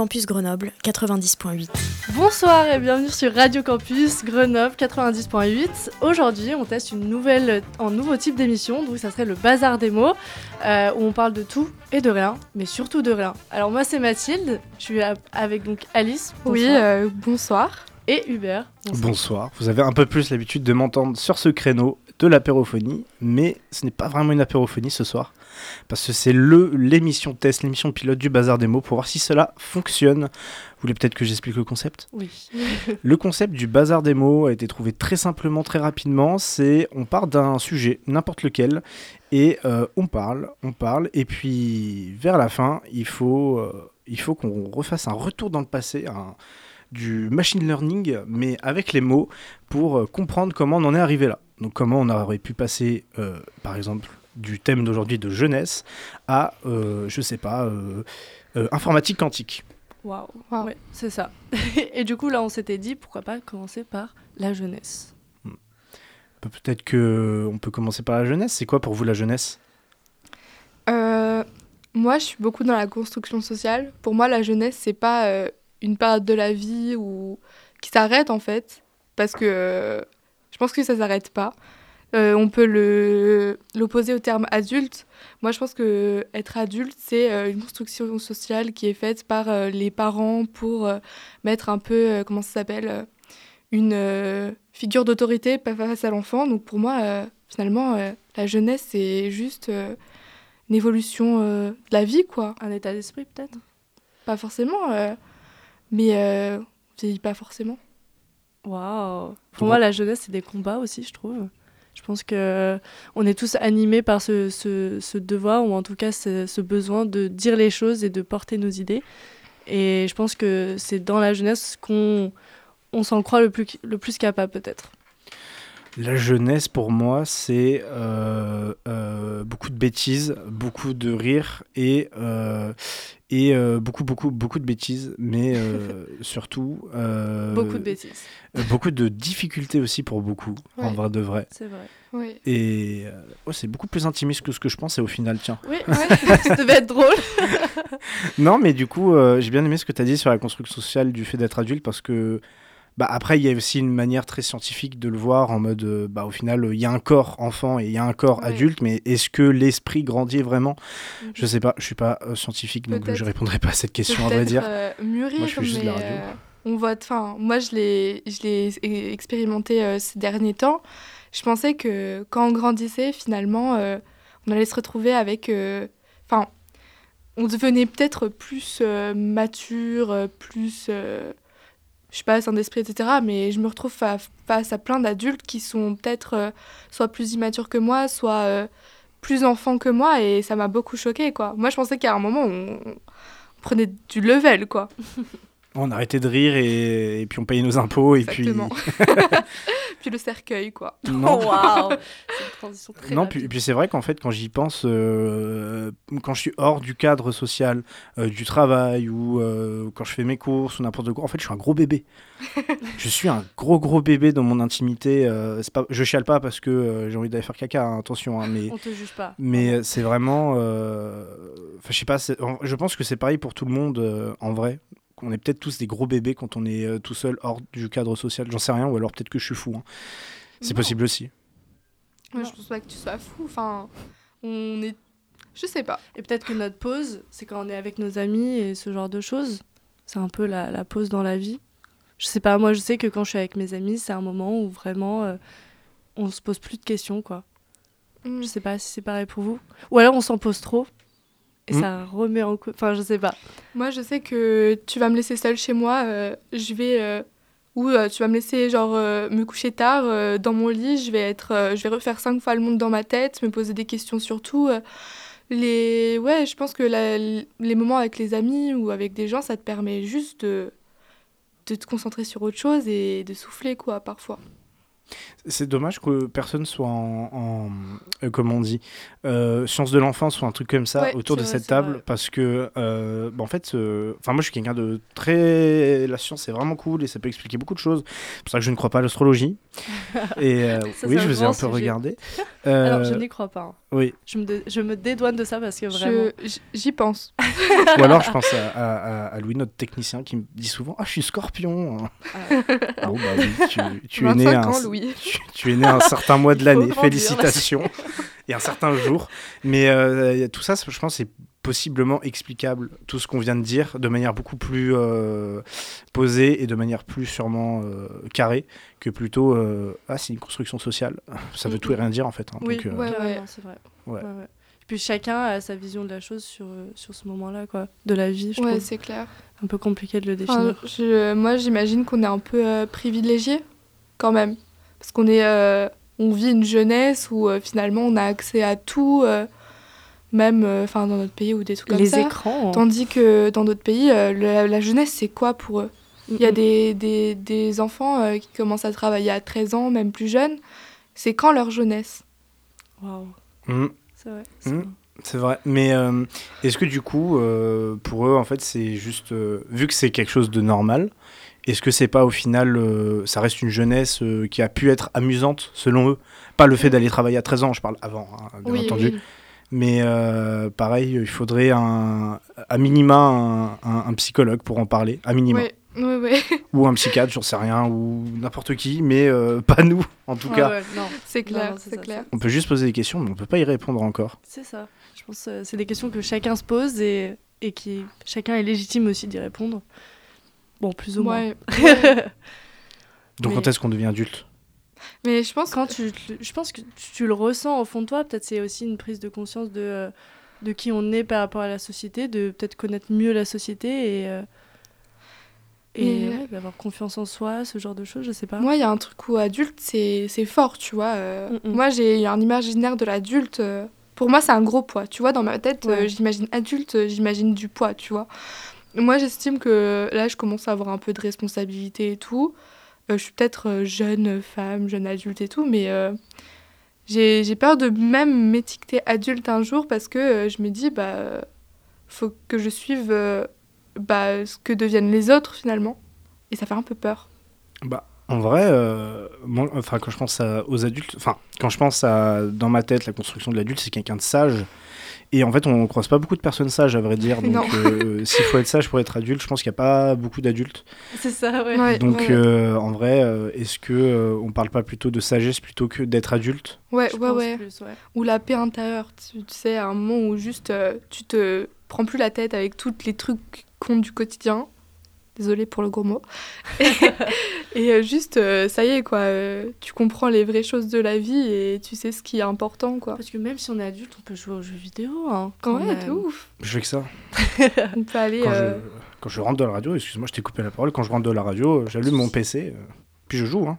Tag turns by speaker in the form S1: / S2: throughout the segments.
S1: Campus Grenoble 90.8.
S2: Bonsoir et bienvenue sur Radio Campus Grenoble 90.8. Aujourd'hui, on teste une nouvelle, un nouveau type d'émission, donc ça serait le bazar des mots, euh, où on parle de tout et de rien, mais surtout de rien. Alors moi, c'est Mathilde, je suis avec donc Alice.
S3: Oui,
S2: bonsoir,
S3: euh, bonsoir.
S2: Et Hubert. bonsoir.
S4: Bonsoir. Vous avez un peu plus l'habitude de m'entendre sur ce créneau de l'apérophonie, mais ce n'est pas vraiment une apérophonie ce soir, parce que c'est le l'émission test, l'émission pilote du bazar des mots pour voir si cela fonctionne. Vous voulez peut-être que j'explique le concept?
S2: Oui.
S4: Le concept du bazar des mots a été trouvé très simplement, très rapidement. C'est on part d'un sujet, n'importe lequel, et euh, on parle, on parle, et puis vers la fin, il faut, euh, il faut qu'on refasse un retour dans le passé, un- du machine learning, mais avec les mots, pour euh, comprendre comment on en est arrivé là. Donc comment on aurait pu passer, par exemple, du thème d'aujourd'hui de jeunesse à, euh, je sais pas, euh, euh, informatique quantique.
S2: Waouh. Ouais, c'est ça. et du coup, là, on s'était dit, pourquoi pas commencer par la jeunesse.
S4: Pe- Peut-être que on peut commencer par la jeunesse. C'est quoi pour vous la jeunesse?
S3: Euh, moi, je suis beaucoup dans la construction sociale. Pour moi, la jeunesse, c'est pas euh, une période de la vie où... qui s'arrête en fait, parce que euh, je pense que ça s'arrête pas. Euh, on peut le l'opposer au terme adulte. Moi, je pense que être adulte, c'est euh, une construction sociale qui est faite par euh, les parents pour euh, mettre un peu, euh, comment ça s'appelle, une euh, figure d'autorité face à l'enfant. Donc pour moi, euh, finalement, euh, la jeunesse, c'est juste euh, une évolution euh, de la vie, quoi.
S2: Un état d'esprit, peut-être
S3: Pas forcément, euh, mais euh, on vieillit pas forcément.
S2: Waouh. Pour moi- la jeunesse, c'est des combats aussi, je trouve. Je pense que euh, on est tous animés par ce, ce, devoir, ou en tout cas ce, ce besoin de dire les choses et de porter nos idées. Et je pense que c'est dans la jeunesse qu'on on s'en croit le plus, le plus capable, peut-être.
S4: La jeunesse pour moi, c'est euh, euh, beaucoup de bêtises, beaucoup de rire et euh, et euh, beaucoup beaucoup beaucoup de bêtises, mais euh, surtout euh,
S2: Beaucoup de bêtises.
S4: beaucoup de difficultés aussi pour beaucoup, en
S3: Ouais.
S4: vrai de vrai.
S2: C'est vrai.
S3: Oui.
S4: Et euh, ouais, c'est beaucoup plus intimiste que ce que je pense. Et au final, tiens.
S2: Oui, ça devait être drôle.
S4: Non, mais du coup, euh, j'ai bien aimé ce que tu as dit sur la construction sociale du fait d'être adulte parce que, bah, après, il y a aussi une manière très scientifique de le voir en mode, euh, bah, au final, euh, il y a un corps enfant et il y a un corps
S3: Ouais.
S4: adulte, mais est-ce que l'esprit grandit vraiment? Je sais pas, je suis pas euh, scientifique, donc je répondrai pas à cette question, à vrai dire.
S3: euh, mûrir,
S4: Moi, je fais juste de la radio.
S3: on voit. Enfin, moi, je l'ai, je l'ai expérimenté ces derniers temps. Je pensais que quand on grandissait, finalement, on allait se retrouver avec. Enfin, on devenait peut-être plus mature, plus. Je sais pas, sain d'esprit, etc. Mais je me retrouve fa- face à plein d'adultes qui sont peut-être euh, soit plus immatures que moi, soit euh, plus enfants que moi, et ça m'a beaucoup choqué quoi. Moi, je pensais qu'à un moment, on prenait du level, quoi.
S4: On arrêtait de rire et, et puis on payait nos impôts et
S3: Exactement. puis le cercueil, quoi.
S4: puis. Non.
S2: Oh, C'est une transition très
S4: Non, puis, puis c'est vrai qu'en fait, quand j'y pense, euh, quand je suis hors du cadre social, euh, du travail, ou euh, quand je fais mes courses, ou n'importe quoi, en fait, je suis un gros bébé. je suis un gros, gros bébé dans mon intimité. c'est pas, je chiale pas parce que j'ai envie d'aller faire caca, hein, attention, hein, mais,
S2: On te juge pas.
S4: mais c'est vraiment. je sais pas, je pense que c'est pareil pour tout le monde, en vrai. On est peut-être tous des gros bébés quand on est euh, tout seul hors du cadre social, j'en sais rien, ou alors peut-être que je suis fou. hein. C'est possible aussi.
S3: Moi, je pense pas que tu sois fou. Enfin, on est. Je sais pas.
S2: Et peut-être que notre pause, c'est quand on est avec nos amis et ce genre de choses. C'est un peu la, la pause dans la vie. Je sais pas, moi je sais que quand je suis avec mes amis, c'est un moment où vraiment euh, on se pose plus de questions, quoi.
S3: Mm.
S2: Je sais pas si c'est pareil pour vous. Ou alors on s'en pose trop et
S4: Mm.
S2: ça remet en cause. Enfin, je sais pas.
S3: Moi, je sais que tu vas me laisser seule chez moi. euh, je vais. euh, ou euh, tu vas me laisser genre euh, me coucher tard euh, dans mon lit. Je vais être. euh, je vais refaire cinq fois le monde dans ma tête, me poser des questions sur tout. euh, Les... Ouais, je pense que la- les moments avec les amis ou avec des gens, ça te permet juste de, de te concentrer sur autre chose et de souffler, quoi, parfois.
S4: C'est dommage que personne soit en, en euh, comment on dit, euh, sciences de l'enfance ou un truc comme ça
S3: Ouais,
S4: autour de
S2: vrai,
S4: cette table
S2: vrai.
S4: parce que, euh, bah, en fait, euh, enfin moi je suis quelqu'un de très, la science c'est vraiment cool et ça peut expliquer beaucoup de choses. C'est pour ça que je ne crois pas à l'astrologie. et euh,
S2: Ça,
S4: oui, je vous ai un peu
S2: sujet.
S4: regardé.
S2: Alors, je n'y crois pas. hein.
S4: oui.
S2: Je me, dé- je me dédouane de ça parce que vraiment.
S3: J'y pense.
S4: Ou alors je pense à, à- à- à Louis, notre technicien, qui me dit souvent Ah, je suis scorpion.
S2: Ah.
S4: bon, bah oui, tu, tu es né
S3: 25
S4: un, tu, tu es né un certain mois de l'année. Félicitations. Et un certain jour. Mais euh, tout ça, je pense, c'est possiblement explicable, tout ce qu'on vient de dire, de manière beaucoup plus euh, posée et de manière plus sûrement euh, carrée que plutôt euh, Ah, c'est une construction sociale. Ça veut tout et rien dire, en fait. hein.
S2: Oui,
S4: Donc, euh,
S3: Ouais,
S2: carrément,
S3: ouais.
S2: c'est vrai.
S4: Ouais.
S2: Ouais, ouais. Puis chacun a sa vision de la chose sur, sur ce moment-là, quoi. De la vie, je
S3: Ouais,
S2: trouve.
S3: c'est clair.
S2: Un peu compliqué de le
S3: Enfin,
S2: définir.
S3: je- moi, j'imagine qu'on est un peu euh, privilégié, quand même. Parce qu'on est, euh, on vit une jeunesse où euh, finalement on a accès à tout, euh, même euh, enfin dans notre pays ou des trucs comme
S2: Les
S3: ça.
S2: écrans.
S3: Tandis que dans d'autres pays, euh, la, la jeunesse, c'est quoi pour eux? Il y a
S2: Mm,
S3: des, des, des enfants euh, qui commencent à travailler à 13 ans, même plus jeunes. C'est quand leur jeunesse?
S2: Mm. Waouh,
S4: mm.
S2: c'est vrai. c'est
S4: Mm.
S2: vrai.
S4: C'est vrai, mais euh, est-ce que du coup, euh, pour eux, en fait, c'est juste, euh, vu que c'est quelque chose de normal, est-ce que c'est pas au final, euh, ça reste une jeunesse euh, qui a pu être amusante selon eux? Pas le fait d'aller travailler à 13 ans, je parle avant, hein, bien
S3: Oui,
S4: entendu,
S3: oui.
S4: mais euh, pareil, il faudrait un, à minima un, un- un psychologue pour en parler, à minima,
S3: Ouais, ouais, ouais.
S4: ou un psychiatre, j'en sais rien, ou n'importe qui, mais euh, pas nous, en tout
S2: Ouais,
S4: cas.
S3: c'est clair,
S2: c'est
S3: clair.
S4: On peut juste poser des questions, mais on peut pas y répondre encore.
S2: c'est ça. Je pense que c'est des questions que chacun se pose et, et qui chacun est légitime aussi d'y répondre. Bon, plus ou moins.
S3: Ouais, ouais.
S4: Donc
S2: Mais-
S4: quand est-ce qu'on devient adulte?
S3: Mais je pense
S2: Quand tu, je pense que tu, tu le ressens au fond de toi, peut-être c'est aussi une prise de conscience de, euh, de qui on est par rapport à la société, de peut-être connaître mieux la société et, euh, et
S3: Mais-
S2: ouais, d'avoir confiance en soi, ce genre de choses, je sais pas.
S3: Moi, il y a un truc où adulte, c'est c'est fort, tu vois. euh,
S2: Mm, mm.
S3: Moi, j'ai un imaginaire de l'adulte. euh, pour moi, c'est un gros poids. Tu vois, dans ma tête, euh, j'imagine adulte, j'imagine du poids, tu vois. Moi, j'estime que là, je commence à avoir un peu de responsabilité et tout. Euh, je suis peut-être euh, jeune femme, jeune adulte et tout, mais euh, j'ai peur de même m'étiqueter adulte un jour parce que euh, je me dis, bah, faut que je suive bah, ce que deviennent les autres finalement. Et ça fait un peu peur.
S4: Bah, en vrai, enfin, quand je pense à- aux adultes, enfin, quand je pense à, dans ma tête, la construction de l'adulte, c'est quelqu'un de sage. Et en fait, on ne croise pas beaucoup de personnes sages, à vrai dire. Donc, euh, s'il faut être sage pour être adulte, je pense qu'il n'y a pas beaucoup d'adultes.
S2: C'est ça, ouais.
S3: Ouais,
S4: Donc,
S3: ouais,
S4: euh, en vrai, euh, est-ce que euh, on parle pas plutôt de sagesse plutôt que d'être adulte?
S3: Ouais,
S2: Je
S3: ouais, ouais.
S2: plus, ouais.
S3: Ou la paix intérieure, tu, tu sais, à un moment où juste euh, tu te prends plus la tête avec tous les trucs cons du quotidien. Désolée pour le gros mot. et euh, juste, euh, ça y est, quoi. euh, tu comprends les vraies choses de la vie et tu sais ce qui est important, quoi.
S2: Parce que même si on est adulte, on peut jouer aux jeux vidéo. Hein, quand
S3: Ouais,
S2: même.
S3: de ouf.
S4: Je fais que ça.
S3: On peut aller.
S4: Quand,
S3: euh,
S4: je, quand je rentre de la radio, excuse-moi, je t'ai coupé la parole. Quand je rentre de la radio, j'allume mon PC, euh, puis je joue. Hein.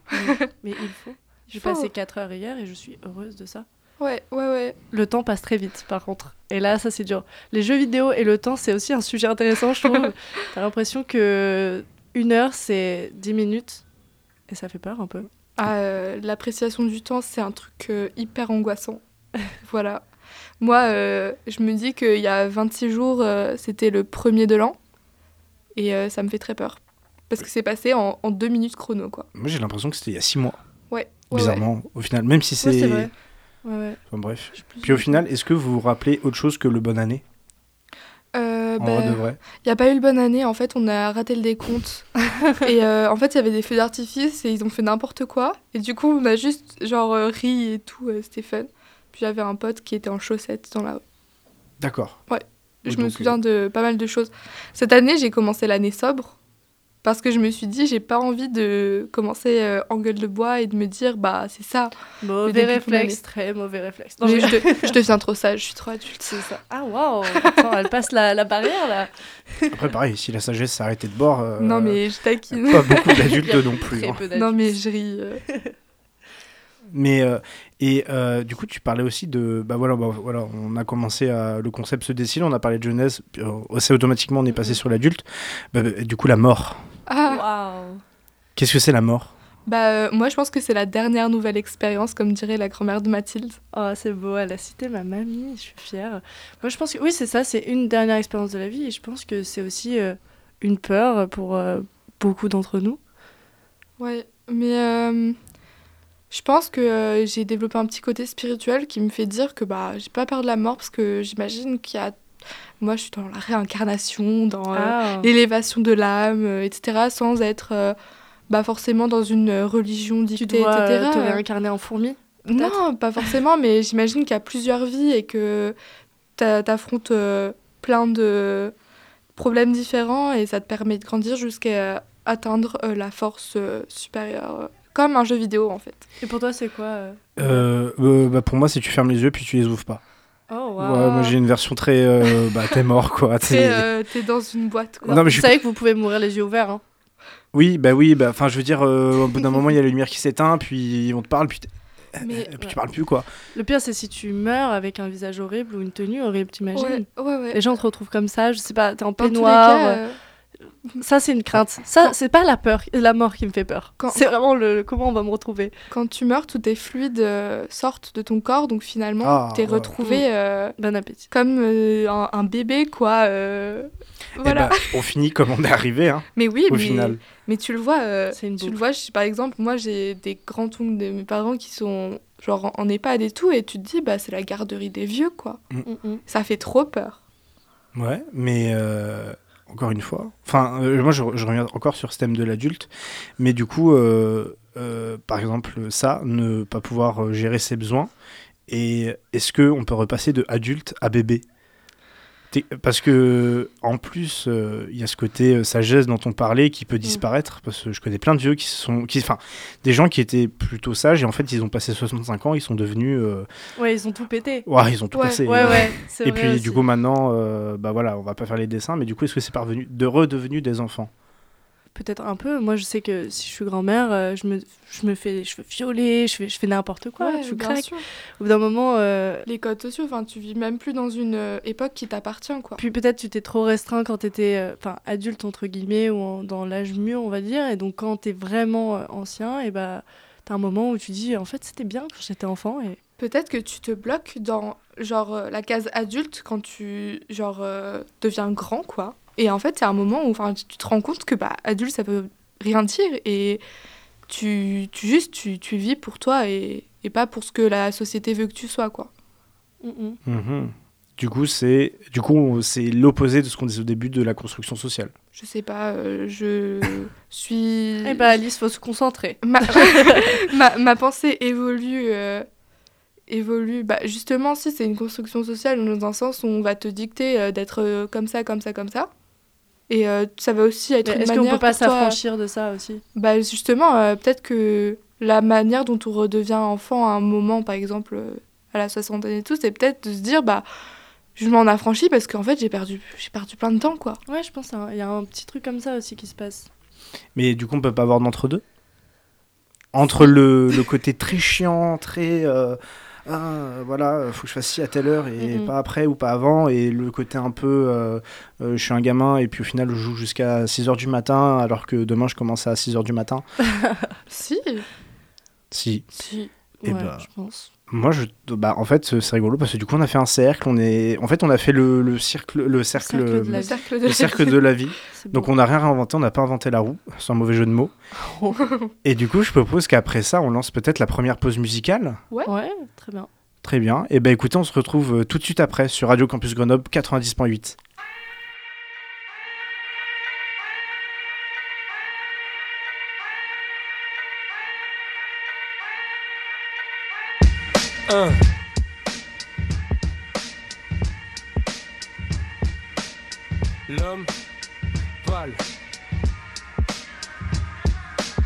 S2: Mais il faut. J'ai passé 4 heures hier et je suis heureuse de ça.
S3: Ouais, ouais, ouais.
S2: Le temps passe très vite, par contre. Et là, ça, c'est dur. Les jeux vidéo et le temps, c'est aussi un sujet intéressant, je trouve. T'as l'impression que une heure, c'est 10 minutes. Et ça fait peur un peu.
S3: Ah, euh, L'appréciation du temps, c'est un truc euh, hyper angoissant. voilà. Moi, euh, je me dis qu'il y a 26 jours, euh, c'était le premier de l'an. Et euh, ça me fait très peur. Parce que c'est passé en, en deux minutes chrono, quoi.
S4: Moi, j'ai l'impression que c'était il y a six mois,
S3: Ouais. ouais,
S4: bizarrement, au final. Même si c'est.
S2: Ouais, ouais.
S4: Enfin, bref. Puis au final, est-ce que vous vous rappelez autre chose que le bonne année?
S3: Euh,
S4: En
S3: bah,
S4: vrai de vrai
S3: Il n'y a pas eu le bonne année, en fait, on a raté le décompte. et euh, en fait, il y avait des feux d'artifice et ils ont fait n'importe quoi. Et du coup, on a juste, genre, euh, ri et tout, euh, c'était fun. Puis j'avais un pote qui était en chaussettes dans la
S4: D'accord.
S3: Ouais. Je
S4: Donc,
S3: me
S4: euh,
S3: souviens de pas mal de choses. Cette année, j'ai commencé l'année sobre parce que je me suis dit, j'ai pas envie de commencer euh, en gueule de bois et de me dire, bah c'est ça.
S2: Mauvais réflexe, très mauvais réflexe. Non,
S3: Mais
S2: je-
S3: je, de- je deviens trop sage, je suis trop adulte.
S2: C'est ça. Ah, waouh elle passe la, la barrière, là.
S4: Après, pareil, si la sagesse s'arrêtait de bord, euh,
S3: Non, mais je taquine.
S4: pas beaucoup d'adultes non plus.
S2: Très
S4: hein.
S2: peu
S3: non, mais je ris. euh.
S4: Mais euh, et euh, du coup, tu parlais aussi de bah voilà, bah, voilà, on a commencé à le concept se dessine, on a parlé de jeunesse, puis, euh, assez automatiquement on est passé sur l'adulte. Bah, bah, du coup, la mort.
S3: Ah,
S2: Waouh.
S4: Qu'est-ce que c'est la mort?
S3: Bah, euh, moi, je pense que c'est la dernière nouvelle expérience, comme dirait la grand-mère de Mathilde.
S2: Oh, c'est beau, elle a cité ma mamie, je suis fière. Moi, je pense que oui, c'est ça, c'est une dernière expérience de la vie et je pense que c'est aussi euh, une peur pour euh, beaucoup d'entre nous.
S3: Ouais, mais euh, je pense que euh, j'ai développé un petit côté spirituel qui me fait dire que bah, j'ai pas peur de la mort parce que j'imagine qu'il y a. Moi, je suis dans la réincarnation, dans euh,
S2: Ah.
S3: l'élévation de l'âme, euh, etc., sans être euh, bah, forcément dans une religion
S2: Tu
S3: dictée,
S2: dois
S3: etc.
S2: te réincarner en fourmi
S3: Non, pas forcément, mais j'imagine qu'il y a plusieurs vies et que t'a- t'affrontes euh, plein de problèmes différents et ça te permet de grandir jusqu'à atteindre euh, la force euh, supérieure, comme un jeu vidéo en fait.
S2: Et pour toi, c'est quoi euh,
S4: bah, Pour moi, c'est tu fermes les yeux puis tu les ouvres pas.
S2: Oh,
S4: Ouais, moi j'ai une version très. euh, bah, t'es mort quoi.
S3: T'es
S4: t'es-
S3: euh, t'es dans une boîte quoi.
S4: Non, mais
S2: Vous
S4: je
S2: savez que vous pouvez mourir les yeux ouverts. Hein.
S4: Oui, bah oui, bah enfin je veux dire, euh, au bout d'un moment il y a la lumière qui s'éteint, puis on te parle, puis,
S3: Mais-
S4: tu parles plus quoi.
S2: Le pire, c'est si tu meurs avec un visage horrible ou une tenue horrible, t'imagines?
S3: Ouais, ouais, ouais.
S2: Les gens te retrouvent comme ça, je sais pas, t'es en
S3: Dans tous les
S2: peignoir. Ça, c'est une crainte. Ça,
S3: Quand-
S2: c'est pas la peur, la mort qui me fait peur.
S3: Quand-
S2: C'est vraiment le comment on va me retrouver.
S3: quand tu meurs, tous tes fluides euh, sortent de ton corps, donc finalement,
S4: Ah,
S3: t'es
S4: ouais.
S3: retrouvé euh,
S2: Bon appétit.
S3: comme euh, un, un bébé quoi. euh,
S4: Et
S3: Voilà.
S4: bah, on finit comme on est arrivé, hein,
S3: mais oui,
S4: au
S3: mais,
S4: final.
S3: mais tu le vois, euh, tu le vois. je- par exemple, moi j'ai des grands-oncles de mes parents qui sont genre en, EHPAD et tout, et tu te dis bah c'est la garderie des vieux quoi.
S2: Mm, mm.
S3: Ça fait trop peur.
S4: Ouais, mais euh, encore une fois, enfin euh, moi je, reviens encore sur ce thème de l'adulte, mais du coup, euh, euh, par exemple ça, ne pas pouvoir gérer ses besoins, et est-ce que on peut repasser de adulte à bébé? Parce que en plus, euh, il y a ce côté euh, sagesse dont on parlait qui peut disparaître. Parce que je connais plein de vieux qui se sont, qui, enfin, des gens qui étaient plutôt sages et en fait ils ont passé 65 ans, ils sont devenus, euh,
S2: Ouais, ils ont tout pété.
S4: ouah, ils ont tout
S3: Ouais.
S2: Ouais, ouais. c'est
S4: Et puis
S2: aussi.
S4: du coup maintenant, bah voilà, on va pas faire les dessins, mais du coup est-ce que c'est parvenu de redevenu des enfants?
S2: Peut-être un peu. Moi, je sais que si je suis grand-mère, euh, je me, je me fais les cheveux violets, je fais, je fais n'importe quoi.
S3: Ouais,
S2: je craque. Au bout d'un moment, euh,
S3: Les codes sociaux, enfin tu vis même plus dans une euh, époque qui t'appartient quoi.
S2: puis peut-être tu t'es trop restreint quand t'étais enfin adulte entre guillemets ou en- dans l'âge mûr, on va dire. Et donc quand t'es vraiment ancien, et bah t'as un moment où tu dis en fait c'était bien quand j'étais enfant et
S3: Peut-être que tu te bloques dans genre la case adulte quand tu genre deviens grand quoi. Et en fait, c'est un moment où enfin tu te rends compte que bah adulte ça veut rien dire et tu, tu juste tu, tu vis pour toi et, et pas pour ce que la société veut que tu sois quoi.
S4: Mhm. Du coup c'est, du coup c'est l'opposé de ce qu'on disait au début de la construction sociale.
S3: Je sais pas, euh, je suis
S2: Eh bah Alice, faut se concentrer.
S3: ma, ma, ma pensée évolue euh, évolue bah justement si c'est une construction sociale dans un sens où on va te dicter euh, d'être euh, comme ça comme ça comme ça et euh, ça va aussi être
S2: Est-ce qu'on
S3: manière
S2: peut pas
S3: pour toi-
S2: s'affranchir de ça aussi?
S3: Bah justement euh, peut-être que la manière dont on redevient enfant à un moment par exemple euh, à la soixantaine et tout c'est peut-être de se dire bah je m'en affranchis parce qu'en fait j'ai perdu j'ai perdu plein de temps quoi.
S2: Ouais, je pense qu'il y a un petit truc comme ça aussi qui se passe.
S4: Mais du coup on peut pas avoir d'entre-deux? Entre le, le côté très chiant, très... euh, ah, voilà, faut que je fasse ci à telle heure et pas après ou pas avant, et le côté un peu, euh, euh, je suis un gamin et puis au final je joue jusqu'à 6h du matin alors que demain je commence à 6h du matin.
S3: si
S4: Si.
S2: Si.
S4: Eh
S2: ouais,
S4: bah.
S2: je pense.
S4: Moi, je, bah, en fait, c'est rigolo parce que du coup, on a fait un cercle. On est, en fait, on a fait le, le cercle, le cercle,
S2: cercle de la
S3: le
S2: vie.
S3: cercle de la
S4: cercle
S3: vie.
S4: de la vie.
S2: C'est
S4: Donc, on n'a rien réinventé. On n'a pas inventé la roue, sans mauvais jeu de mots. Et du coup, je propose qu'après ça, on lance peut-être la première pause musicale.
S2: Ouais, très bien.
S4: Très bien. Et ben, écoutez, on se retrouve euh, tout de suite après sur Radio Campus Grenoble 90.8.
S5: L'homme pâle.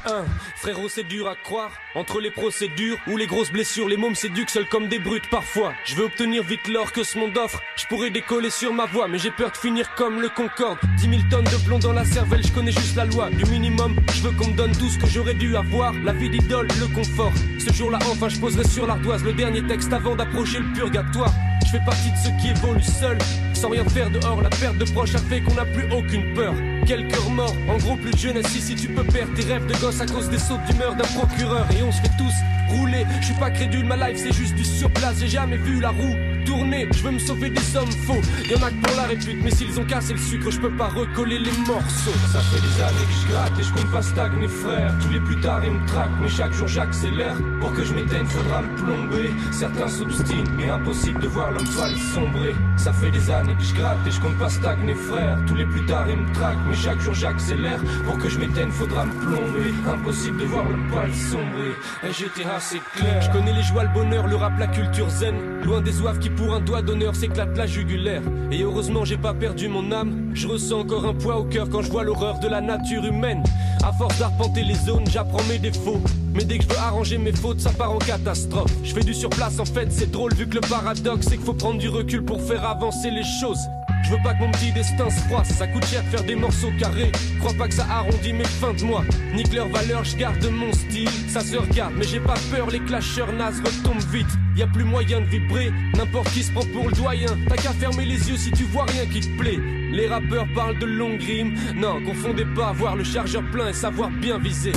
S6: 1. Frérot, c'est dur à croire. Entre les procédures ou les grosses blessures, les mômes s'éduquent seuls comme des brutes parfois. Je veux obtenir vite l'or que ce monde offre. Je pourrais décoller sur ma voie, mais j'ai peur de finir comme le Concorde. 10 000 tonnes de plomb dans la cervelle, je connais juste la loi. Du minimum, je veux qu'on me donne tout ce que j'aurais dû avoir. La vie d'idole, le confort. Ce jour-là, enfin, je poserai sur l'ardoise le dernier texte avant d'approcher le purgatoire. Je fais partie de ceux qui évoluent seuls, sans rien faire dehors. La perte de proches a fait qu'on n'a plus aucune peur. Quel cœur mort, en gros plus de jeunesse ici tu peux perdre tes rêves de gosse à cause des sautes d'humeur d'un procureur et on se fait tous rouler. Je suis pas crédule, ma life c'est juste du surplace, j'ai jamais vu la roue tourner. Je veux me sauver des sommes faux. Y'en a que pour la répute, mais s'ils ont cassé le sucre, je peux pas recoller les morceaux. Ça fait des années que je gratte et je compte pas stagner, frère. Tous les plus tard ils me traquent, mais chaque jour j'accélère. Pour que je m'éteigne, faudra me plomber. Certains s'obstinent, mais impossible de voir l'homme toile sombrer. Ça fait des années que je gratte et je compte pas stagner, frère. Tous les plus tard ils me traquent, chaque jour j'accélère. Pour que je m'éteigne, faudra me plomber. Impossible de voir le poil sombrer. Et j'étais assez clair. Je connais les joies, le bonheur, le rap, la culture zen. Loin des oeufs qui pour un doigt d'honneur s'éclate la jugulaire. Et heureusement, j'ai pas perdu mon âme. Je ressens encore un poids au cœur quand je vois l'horreur de la nature humaine. À force d'arpenter les zones, j'apprends mes défauts. Mais dès que je veux arranger mes fautes, ça part en catastrophe. Je fais du surplace, en fait, c'est drôle vu que le paradoxe, c'est qu'il faut prendre du recul pour faire avancer les choses. Je veux pas que mon petit destin se froisse, ça coûte cher de faire des morceaux carrés. Crois pas que ça arrondit mes fins de mois. Nique leur valeur, je garde mon style. Ça se regarde, mais j'ai pas peur, les clasheurs nazes retombent vite. Y a plus moyen de vibrer, n'importe qui se prend pour le doyen. T'as qu'à fermer les yeux si tu vois rien qui te plaît. Les rappeurs parlent de longue rime. Non, confondez pas avoir le chargeur plein et savoir bien viser.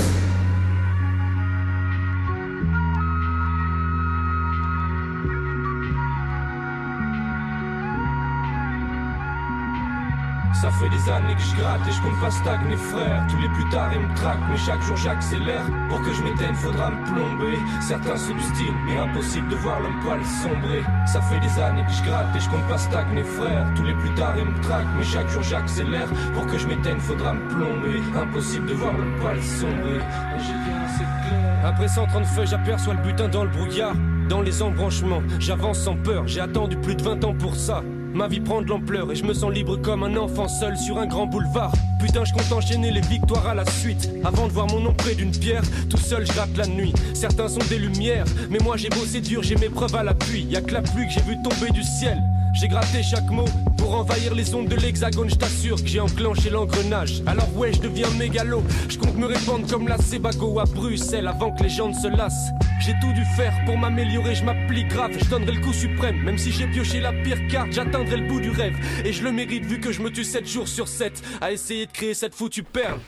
S6: Ça fait des années que je gratte et je compte pas stagner frère. Tous les plus tard ils me traquent mais chaque jour j'accélère. Pour que je m'éteigne faudra me plomber. Certains s'obstinent mais impossible de voir l'homme poil sombrer. Ça fait des années que je gratte et je compte pas stagner frère. Tous les plus tard ils me traquent mais chaque jour j'accélère. Pour que je m'éteigne faudra me plomber. Impossible de voir l'homme poil sombrer. Clair. Après 130 feuilles j'aperçois le butin dans le brouillard Dans les embranchements. J'avance sans peur J'ai attendu plus de 20 ans pour ça Ma vie prend de l'ampleur et je me sens libre comme un enfant seul sur un grand boulevard. Putain, je compte enchaîner les victoires à la suite. Avant de voir mon nom près d'une pierre, tout seul je gratte la nuit. Certains sont des lumières, mais moi j'ai bossé dur, j'ai mes preuves à l'appui. Y a que la pluie que j'ai vu tomber du ciel. J'ai gratté chaque mot pour envahir les ondes de l'hexagone, je t'assure que j'ai enclenché l'engrenage. Alors ouais, je deviens mégalo. Je compte me répandre comme la Sebago à Bruxelles avant que les gens ne se lassent. J'ai tout dû faire pour m'améliorer, je m'applique grave, je donnerai le coup suprême. Même si j'ai pioché la pire carte, j'atteindrai le bout du rêve. Et je le mérite vu que je me tue 7 jours sur 7 à essayer de créer cette foutue perle.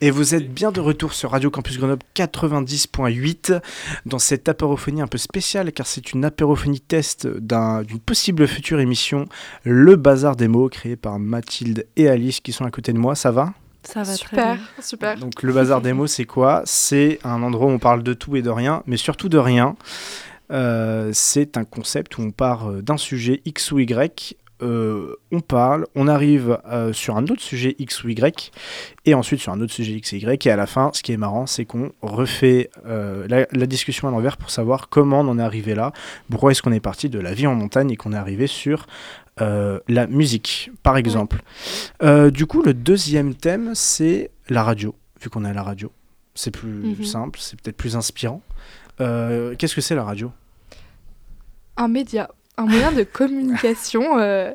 S4: Et vous êtes bien de retour sur Radio Campus Grenoble 90.8 dans cette apérophonie un peu spéciale car c'est une apérophonie test d'une possible future émission Le Bazar des mots créé par Mathilde et Alice qui sont à côté de moi. Ça va?
S2: Ça va
S3: super,
S2: très bien.
S3: super.
S4: Donc le bazar des mots, c'est quoi? C'est un endroit où on parle de tout et de rien, mais surtout de rien. Euh, c'est un concept où on part euh, d'un sujet X ou Y euh, on parle, on arrive euh, sur un autre sujet X ou Y, et ensuite sur un autre sujet X et Y, et à la fin, ce qui est marrant, c'est qu'on refait euh, la, la, discussion à l'envers pour savoir comment on en est arrivé là, pourquoi est-ce qu'on est parti de la vie en montagne et qu'on est arrivé sur la musique, par exemple. Du coup, le deuxième thème, c'est la radio, vu qu'on est à la radio. C'est plus -hmm. simple, c'est peut-être plus inspirant. Qu'est-ce que c'est la radio?
S3: Un média un moyen de communication. Euh...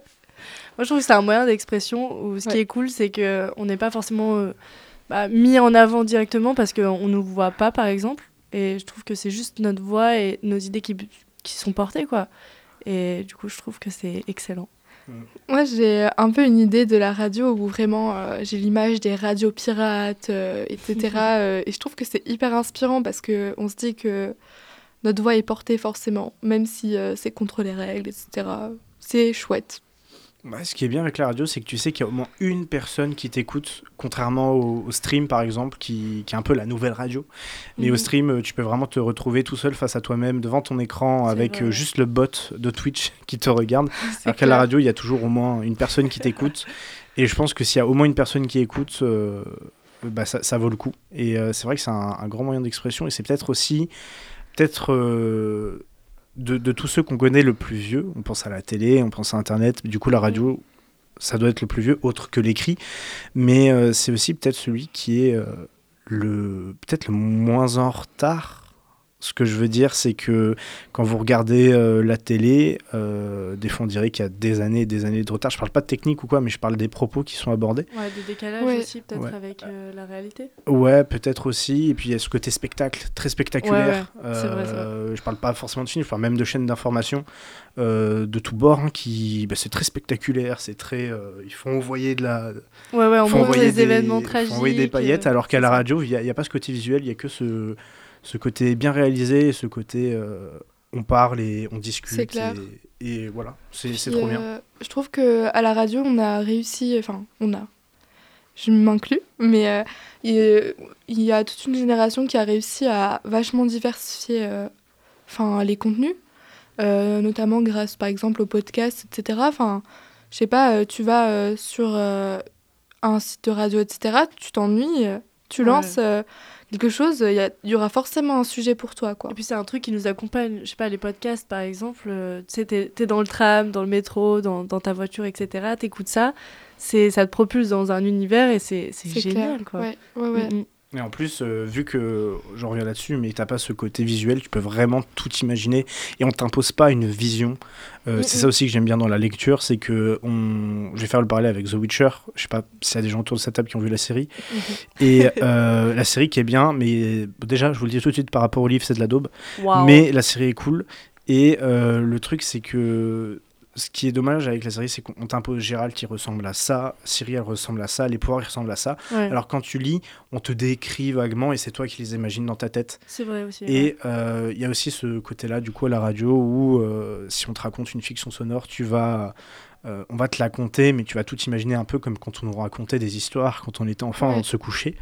S2: Moi, je trouve que c'est un moyen d'expression où ce ouais. qui est cool, c'est qu'on n'est pas forcément euh, bah, mis en avant directement parce qu'on ne nous voit pas, par exemple. Et je trouve que c'est juste notre voix et nos idées qui, qui sont portées, quoi. Et du coup, je trouve que c'est excellent.
S3: Moi, j'ai un peu une idée de la radio où vraiment euh, j'ai l'image des radios pirates, euh, etc. euh, et je trouve que c'est hyper inspirant parce qu'on se dit que notre voix est portée forcément, même si euh, c'est contre les règles, etc. C'est chouette.
S4: Bah, ce qui est bien avec la radio, c'est que tu sais qu'il y a au moins une personne qui t'écoute, contrairement au, au, stream par exemple, qui, qui, est un peu la nouvelle radio. Mais mmh. au stream, tu peux vraiment te retrouver tout seul face à toi-même, devant ton écran, avec euh, juste le bot de Twitch qui te regarde. Alors qu'à la radio, il y a toujours au moins une personne qui t'écoute. Et je pense que s'il y a au moins une personne qui écoute, euh, bah, ça, ça, vaut le coup. Et euh, c'est vrai que c'est un, un, grand moyen d'expression. Et c'est peut-être aussi, peut-être euh, de, de, tous ceux qu'on connaît le plus vieux, on pense à la télé, on pense à Internet, du coup la radio, ça doit être le plus vieux, autre que l'écrit, mais euh, c'est aussi peut-être celui qui est euh, le peut-être le moins en retard ce que je veux dire, c'est que quand vous regardez euh, la télé, euh, des fois on dirait qu'il y a des années et des années de retard. Je parle pas de technique ou quoi, mais je parle des propos qui sont abordés.
S2: Ouais, des décalages
S3: Ouais.
S2: aussi, peut-être,
S4: Ouais.
S2: avec euh, la réalité.
S4: Ouais, peut-être aussi. Et puis il y a ce côté spectacle, très spectaculaire.
S2: Ouais, vrai,
S4: Euh, je parle pas forcément de films, je parle même de chaînes d'information euh, de tous bords hein, qui, bah, c'est très spectaculaire, c'est très, euh, ils font envoyer de la,
S2: Ouais, ouais, on
S4: envoyer des,
S2: événements tragiques.
S4: envoyer des paillettes,
S2: euh,
S4: alors qu'à la radio, il n'y a, il y a pas ce côté visuel, il y a que ce, ce côté bien réalisé, ce côté euh, on parle et on discute.
S3: C'est clair.
S4: Et, et voilà, c'est trop bien.
S3: euh, Je trouve que à la radio, on a réussi. Enfin, on a. Je m'inclus, mais euh, il, y a toute une génération qui a réussi à vachement diversifier euh, enfin, les contenus, euh, notamment grâce, par exemple, au podcast, etc. Enfin, je sais pas, euh, tu vas euh, sur euh, un site de radio, etc. Tu t'ennuies, tu
S2: Ouais.
S3: lances euh, quelque chose, il y, aura forcément un sujet pour toi, quoi.
S2: Et puis c'est un truc qui nous accompagne, je sais pas, les podcasts par exemple, euh, tu sais, t'es t'es dans le tram, dans le métro, dans, dans ta voiture, etc. T'écoutes ça, c'est ça te propulse dans un univers et c'est génial
S3: clair.
S2: quoi.
S3: Ouais, ouais, ouais.
S2: Mm, mm.
S4: Et en plus, euh, vu que j'en reviens là-dessus, mais t'as pas ce côté visuel, tu peux vraiment tout imaginer et on t'impose pas une vision. Euh,
S2: Mm,
S4: c'est ça aussi que j'aime bien dans la lecture, c'est que on... je vais faire le parallèle avec The Witcher. Je sais pas s'il y a des gens autour de cette table qui ont vu la série.
S2: Mhm.
S4: Et euh, la série qui est bien, mais déjà, je vous le dis tout de suite par rapport au livre, c'est de la daube. Mais la série est cool. Et le truc, c'est que ce qui est dommage avec la série, c'est qu'on t'impose Gérald qui ressemble à ça, Cyril elle ressemble à ça, les pouvoirs ils ressemblent à ça.
S2: Ouais,
S4: Alors quand tu lis, on te décrit vaguement et c'est toi qui les imagines dans ta tête.
S2: c'est vrai aussi. ouais.
S4: Et euh, il y a aussi ce côté-là, du coup, à la radio, où euh, si on te raconte une fiction sonore, tu vas, euh, on va te la conter, mais tu vas tout imaginer un peu comme quand on nous racontait des histoires quand on était enfant
S3: Ouais.
S4: avant de se coucher.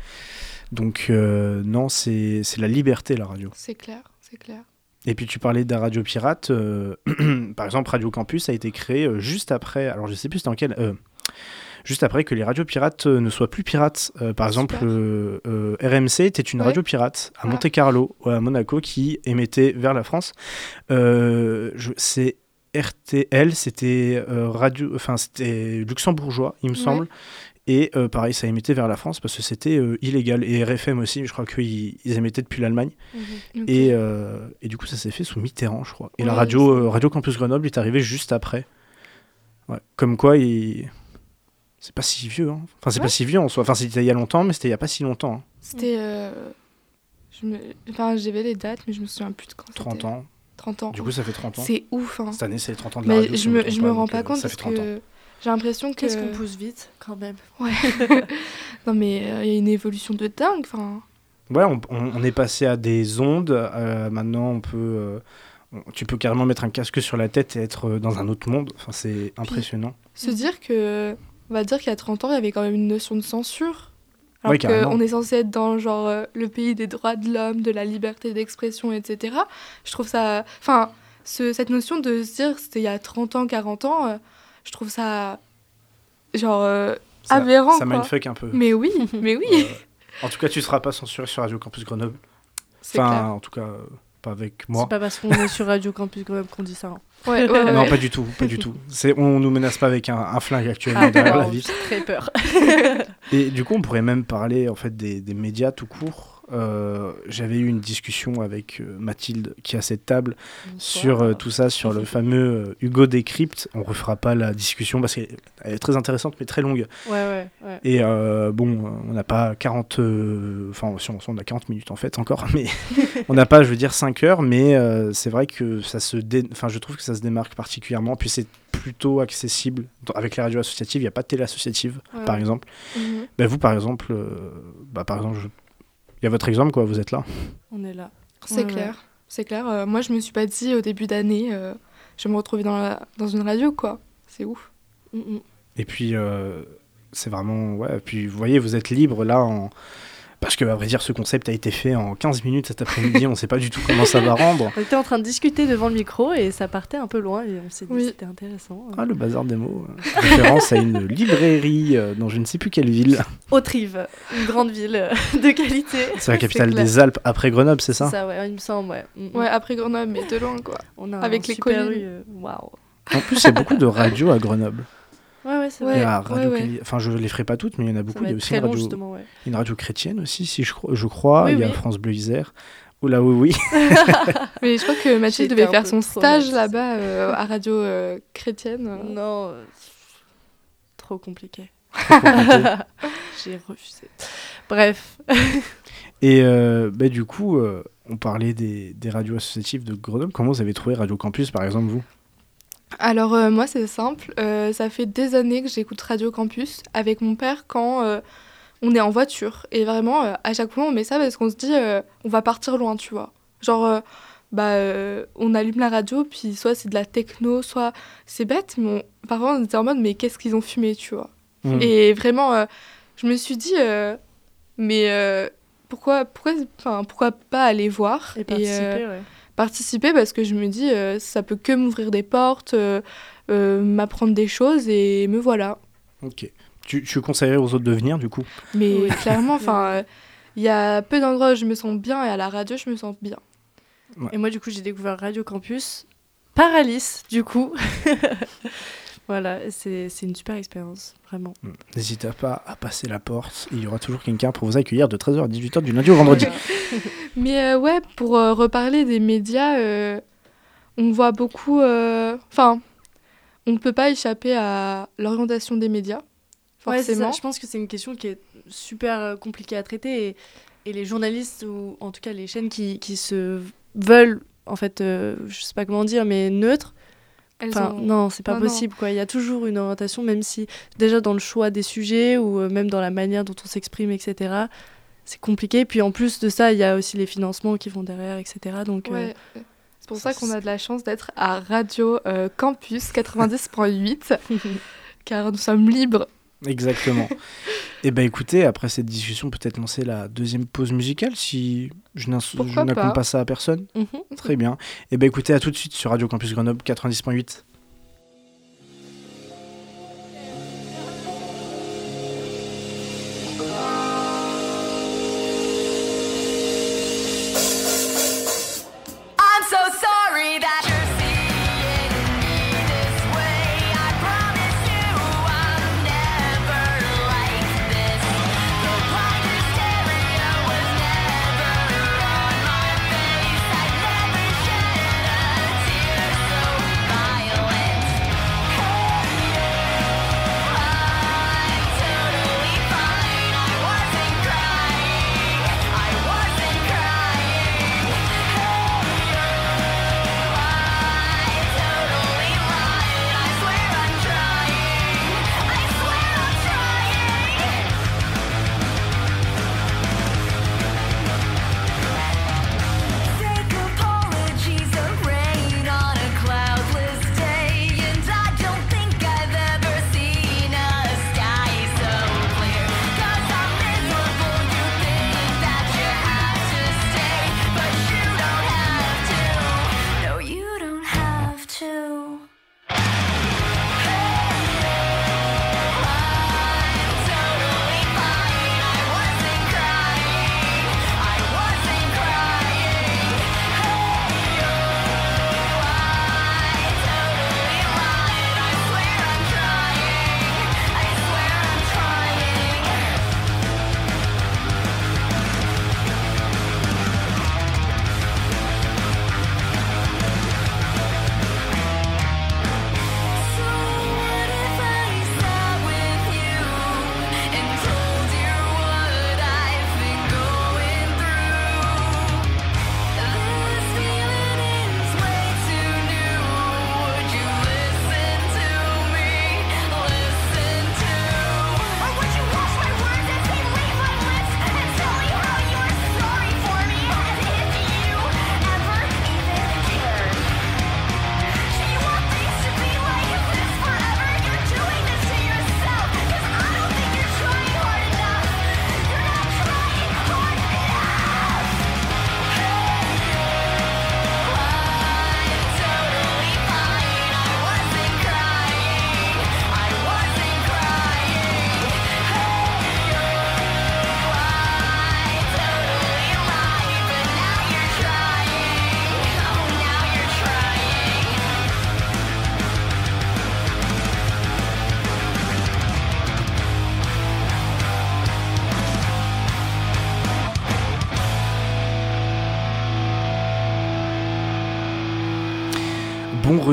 S4: Donc euh, non, c'est c'est la liberté, la radio.
S3: C'est clair, c'est clair.
S4: Et puis tu parlais de la radio pirate. euh, par exemple, Radio Campus a été créé euh, juste après. Alors je sais plus dans quel. euh, juste après que les radios pirates ne soient plus pirates. Euh, par exemple,
S3: Super.
S4: RMC était une
S3: Ouais.
S4: radio pirate à
S3: Ah.
S4: Monte Carlo ou à Monaco qui émettait vers la France. C'est RTL, c'était radio, enfin c'était luxembourgeois, il me
S3: Ouais.
S4: semble. Et euh, pareil, ça émettait vers la France parce que c'était euh, illégal. Et RFM aussi, je crois qu'ils ils émettaient depuis l'Allemagne.
S2: Mhm.
S4: Et, euh, et du coup, ça s'est fait sous Mitterrand, je crois. Et la radio, radio Campus Grenoble est arrivée juste après. Ouais. Comme quoi, il... c'est pas si vieux. hein. Enfin, c'est
S3: Ouais.
S4: pas si vieux en soi. Enfin, c'était il y a longtemps, mais c'était il y a pas si longtemps. hein.
S3: C'était. me... Enfin, j'avais les dates, mais je me souviens plus de quand.
S4: 30
S3: c'était.
S4: ans.
S3: 30 ans.
S4: Du coup, ça fait 30 ans.
S3: C'est ouf, hein.
S4: Cette année, c'est les 30 ans de la
S3: Mais
S4: radio.
S3: je me, je me rends pas compte
S4: Ça
S3: parce
S4: fait 30 ans.
S3: J'ai l'impression que.
S2: Qu'est-ce qu'on pousse vite quand même?
S3: Ouais. non, mais euh, il y a une évolution de dingue. Enfin,
S4: Ouais, on, on- on est passé à des ondes. euh, maintenant, on peut. euh, on- tu peux carrément mettre un casque sur la tête et être dans un autre monde. Enfin, c'est impressionnant.
S3: se dire que. On va dire qu'il y a 30 ans, il y avait quand même une notion de censure. Alors
S4: Ouais, carrément.
S3: qu'on est censé être dans genre euh, le pays des droits de l'homme, de la liberté d'expression, etc. Je trouve ça. Enfin, ce- cette notion de se dire c'était il y a 30 ans, 40 ans, euh, je trouve ça. Genre. euh,
S4: Ça,
S3: Aberrant,
S4: Ça mindfuck un peu.
S3: mais oui, mais oui.
S4: Euh, en tout cas, tu seras pas censuré sur Radio Campus Grenoble. Enfin,
S3: clair.
S4: en tout cas, euh, pas avec moi.
S2: C'est pas parce qu'on est sur Radio Campus Grenoble qu'on dit ça. hein.
S3: Ouais, ouais, ouais,
S4: Non,
S3: ouais.
S4: pas du tout, pas du tout. C'est, on nous menace pas avec un, un flingue actuellement
S2: Ah,
S4: derrière la
S2: waouh,
S4: vitre.
S2: j'ai très peur.
S4: Et du coup, on pourrait même parler en fait des, des médias tout court. Euh, j'avais eu une discussion avec euh, Mathilde qui à cette table sur euh, tout ça, sur le fameux Hugo Décrypte. On refera pas la discussion parce qu'elle elle est très intéressante mais très longue.
S2: Ouais, ouais, ouais.
S4: Et bon, on n'a pas 40, euh, enfin si on, on a 40 minutes en fait encore, mais on n'a pas, je veux dire, 5 heures, mais c'est vrai que ça se, enfin je trouve que ça se démarque particulièrement, puis c'est plutôt accessible. Avec les radios associatives, il n'y a pas de télé associative, par exemple.
S3: Mhm.
S4: Ben, vous, par exemple, bah, par exemple, je- y a votre exemple, quoi, vous êtes là.
S2: On est là.
S3: C'est
S2: Ouais,
S3: clair. C'est clair. Euh, moi, je me suis pas dit au début d'année, euh, je vais me retrouver dans, la... dans une radio, quoi. C'est ouf.
S2: Mm, mm.
S4: Et puis, euh, c'est vraiment, ouais, puis vous voyez, vous êtes libre là en. Parce que, à vrai dire, ce concept a été fait en 15 minutes cet après-midi, on ne sait pas du tout comment ça va rendre.
S2: On était en train de discuter devant le micro et ça partait un peu loin et on s'est dit
S3: Oui.
S2: que c'était intéressant.
S4: Ah, le bazar des mots. euh, Référence à une librairie euh, dans je ne sais plus quelle ville.
S2: Autrive, une grande ville euh, de qualité.
S4: C'est la capitale des Alpes après Grenoble, c'est ça,
S2: Ça, ouais, il me semble, ouais. Mm, mm.
S3: Ouais, après Grenoble, mais de loin, quoi.
S2: On a
S3: avec les collines.
S2: Waouh.
S4: En plus, il y a beaucoup de radios à Grenoble.
S2: Ouais, ouais, Ouais, c'est
S3: Ouais.
S4: Il y a Radio
S3: ouais.
S4: Enfin, je les ferai pas toutes, mais il y en a beaucoup. Il y a aussi une radio,
S2: justement, ouais.
S4: une radio chrétienne aussi, si je, crois- je crois.
S2: Oui,
S4: il y a
S2: oui.
S4: France Bleu Isère. Oula, oui, oui.
S3: Mais je crois que Mathilde devait faire son stage là-bas euh, à radio euh, chrétienne.
S2: Non, euh, trop compliqué. J'ai refusé. Bref.
S4: Et euh, bah, du coup, euh, on parlait des, des radios associatives de Grenoble. Comment vous avez trouvé Radio Campus, par exemple, vous?
S3: Alors euh, moi c'est simple, Euh, ça fait des années que j'écoute Radio Campus avec mon père quand euh, on est en voiture. Et vraiment euh, à chaque fois on met ça parce qu'on se dit euh, on va partir loin, tu vois. Genre euh, bah euh, on allume la radio puis soit c'est de la techno, soit c'est bête, mais on- parfois on était en mode mais qu'est-ce qu'ils ont fumé, tu vois.
S4: Mm.
S3: Et vraiment euh, je me suis dit euh, mais euh, pourquoi pourquoi enfin pourquoi pas aller voir
S2: Et participer, ouais.
S3: Participer parce que je me dis euh, ça peut que m'ouvrir des portes, euh, euh, m'apprendre des choses et me voilà.
S4: Ok. Tu, tu conseillerais aux autres de venir, du coup?
S3: Mais
S2: Oui.
S3: clairement, enfin, euh, il y a peu d'endroits où je me sens bien et à la radio je me sens bien.
S2: Et moi, du coup, j'ai découvert Radio Campus par Alice, du coup. voilà, c'est c'est une super expérience, vraiment.
S4: Mm. N'hésitez pas à passer la porte. Il y aura toujours quelqu'un pour vous accueillir de 13h à 18h du lundi au vendredi.
S3: Mais euh, ouais, pour euh, reparler des médias, euh, on voit beaucoup. euh, Enfin, on ne peut pas échapper à l'orientation des médias.
S2: Ouais, c'est ça.
S3: Forcément.
S2: Je pense que c'est une question qui est super euh, compliquée à traiter et, et les journalistes ou en tout cas les chaînes qui, qui se veulent en fait, euh, je sais pas comment dire, mais neutres. Enfin,
S3: ont-
S2: non, c'est pas
S3: Non, non.
S2: possible quoi. Il y a toujours une orientation, même si déjà dans le choix des sujets ou euh, même dans la manière dont on s'exprime, etc. C'est compliqué. Puis en plus de ça, il y a aussi les financements qui vont derrière, etc. Donc euh,
S3: Ouais. C'est pour ça qu'on a de la chance d'être à Radio euh, Campus 90.8, car nous sommes libres.
S4: Exactement. Et ben écoutez, après cette discussion, peut-être lancer la deuxième pause musicale si je n'accombe
S3: pas
S4: pas ça à personne.
S2: mhm.
S4: Très bien. Et ben écoutez, à tout de suite sur Radio Campus Grenoble 90.8.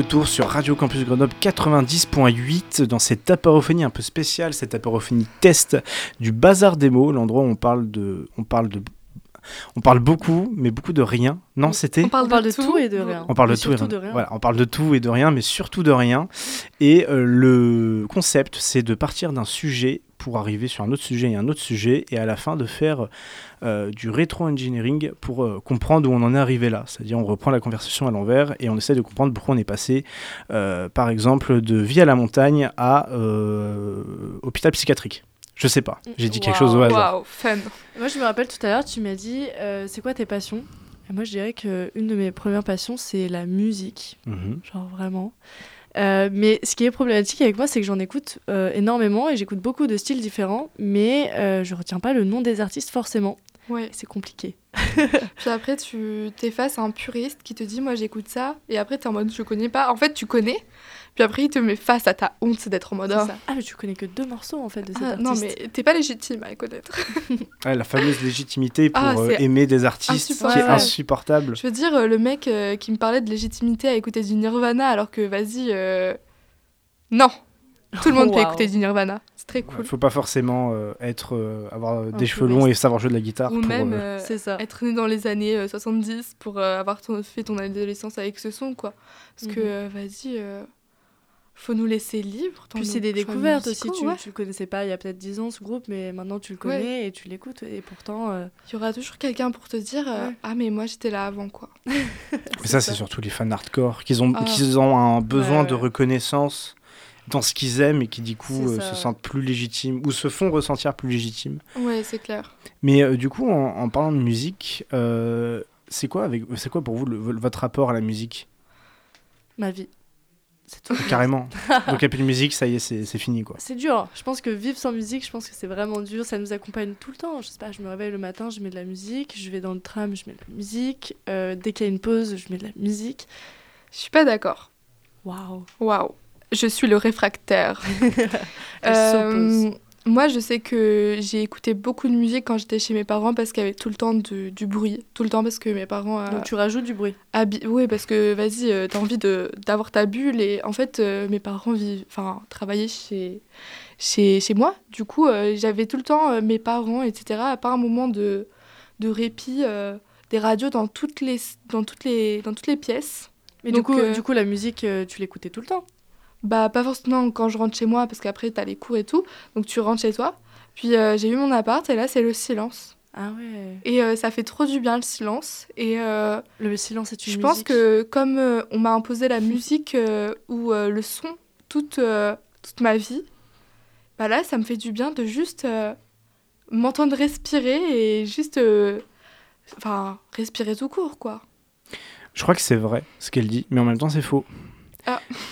S4: sur Radio Campus Grenoble 90.8 dans cette apérophonie un peu spéciale, cette apérophonie test du Bazar des mots, l'endroit où on parle de, on parle de, on parle beaucoup, mais beaucoup de rien. Non, c'était.
S3: On parle,
S2: de tout et de rien.
S4: On parle de tout, et rien.
S2: de rien.
S4: Voilà, on parle de tout et de rien, mais surtout de rien. Et euh, le concept, c'est de partir d'un sujet pour arriver sur un autre sujet et un autre sujet, et à la fin de faire euh, du rétro-engineering pour euh, comprendre où on en est arrivé là. C'est-à-dire, on reprend la conversation à l'envers et on essaie de comprendre pourquoi on est passé, euh, par exemple, de vie à la montagne à euh, hôpital psychiatrique. Je sais pas, j'ai dit quelque chose au hasard.
S3: Waouh, fun.
S2: Moi, je me rappelle tout à l'heure, tu m'as dit euh, c'est quoi tes passions? Et moi, je dirais qu'une de mes premières passions, c'est la musique.
S4: Mhm.
S2: Genre vraiment. Euh, mais ce qui est problématique avec moi, c'est que j'en écoute euh, énormément et j'écoute beaucoup de styles différents, mais euh, je retiens pas le nom des artistes forcément.
S3: Ouais.
S2: C'est compliqué.
S3: Puis après, tu t'es face à un puriste qui te dit Moi, j'écoute ça. Et après, t'es en mode Je connais pas. En fait, tu connais. Puis après, il te met face à ta honte d'être en mode Ah,
S2: ça. Ah, mais tu connais que deux morceaux en fait de cet
S3: ah,
S2: artiste.
S3: Non, mais t'es pas légitime à les connaître.
S4: Ouais, la fameuse légitimité pour
S3: Ah,
S4: euh,
S3: c'est
S4: aimer des artistes qui est
S3: insupportable. Je veux dire, euh, le mec euh, qui me parlait de légitimité à écouter du Nirvana, alors que vas-y. euh, Non Tout le monde peut écouter du Nirvana. C'est très
S4: Il
S3: cool.
S4: faut pas forcément euh, être, euh, avoir euh,
S2: Un
S4: des cheveux longs et savoir jouer de la guitare.
S3: Ou
S4: pour,
S3: même
S4: euh,
S3: euh,
S2: C'est ça.
S3: être né dans les années euh, 70 pour euh, avoir ton- fait ton adolescence avec ce son, quoi. Parce que,
S2: Mhm.
S3: euh, vas-y, euh, faut nous laisser libres.
S2: Puis c'est des découvertes aussi. Tu,
S3: ouais.
S2: tu le connaissais pas il y a peut-être 10 ans ce groupe, mais maintenant tu le connais et tu l'écoutes. Et pourtant, euh,
S3: Il y aura toujours quelqu'un pour te dire euh,
S2: Ouais.
S3: Ah, mais moi j'étais là avant, quoi.
S4: Mais ça, c'est surtout les fans hardcore qui ont,
S3: Ah.
S4: ont un besoin
S2: Ouais,
S4: de reconnaissance dans ce qu'ils aiment et qui, du coup, euh, se sentent plus légitimes ou se font ressentir plus légitimes.
S3: Ouais, c'est clair.
S4: Mais euh, du coup, en, en parlant de musique, euh, c'est quoi, avec, c'est quoi pour vous le- votre rapport à la musique?
S2: Ma vie. C'est tout.
S4: Carrément. Donc, il n'y a plus de musique, ça y est, c'est c'est fini, quoi.
S2: C'est dur. Je pense que vivre sans musique, je pense que c'est vraiment dur. Ça nous accompagne tout le temps. Je sais pas, je me réveille le matin, je mets de la musique. Je vais dans le tram, je mets de la musique. Euh, dès qu'il y a une pause, je mets de la musique.
S3: Je suis pas d'accord.
S2: Waouh.
S3: Waouh. Je suis le réfractaire.
S2: Elle s'oppose.
S3: Moi, je sais que j'ai écouté beaucoup de musique quand j'étais chez mes parents parce qu'il y avait tout le temps du, du bruit. Tout le temps parce que mes parents. euh,
S2: Donc tu rajoutes du bruit.
S3: Oui, parce que vas-y, euh, t'as envie de- d'avoir ta bulle. Et en fait, euh, mes parents vivent, enfin, travaillaient chez, chez, chez moi. Du coup, euh, j'avais tout le temps mes parents, etc. À part un moment de, de répit, des radios dans toutes les, dans toutes les, dans toutes les pièces.
S2: Mais
S3: Donc,
S2: du, coup, du coup, la musique, tu l'écoutais tout le temps.
S3: Bah, pas forcément quand je rentre chez moi, parce qu'après, t'as les cours et tout. Donc, tu rentres chez toi. Puis, euh, j'ai eu mon appart, et là, c'est le silence.
S2: Ah ouais.
S3: Et euh, ça fait trop du bien, le silence. Et euh,
S2: Le silence est une
S3: je pense que, comme euh, on m'a imposé la musique euh, ou euh, le son toute, euh, toute ma vie, bah là, ça me fait du bien de juste euh, m'entendre respirer et juste. euh, Enfin, respirer tout court, quoi.
S4: Je crois que c'est vrai ce qu'elle dit, mais en même temps, c'est faux.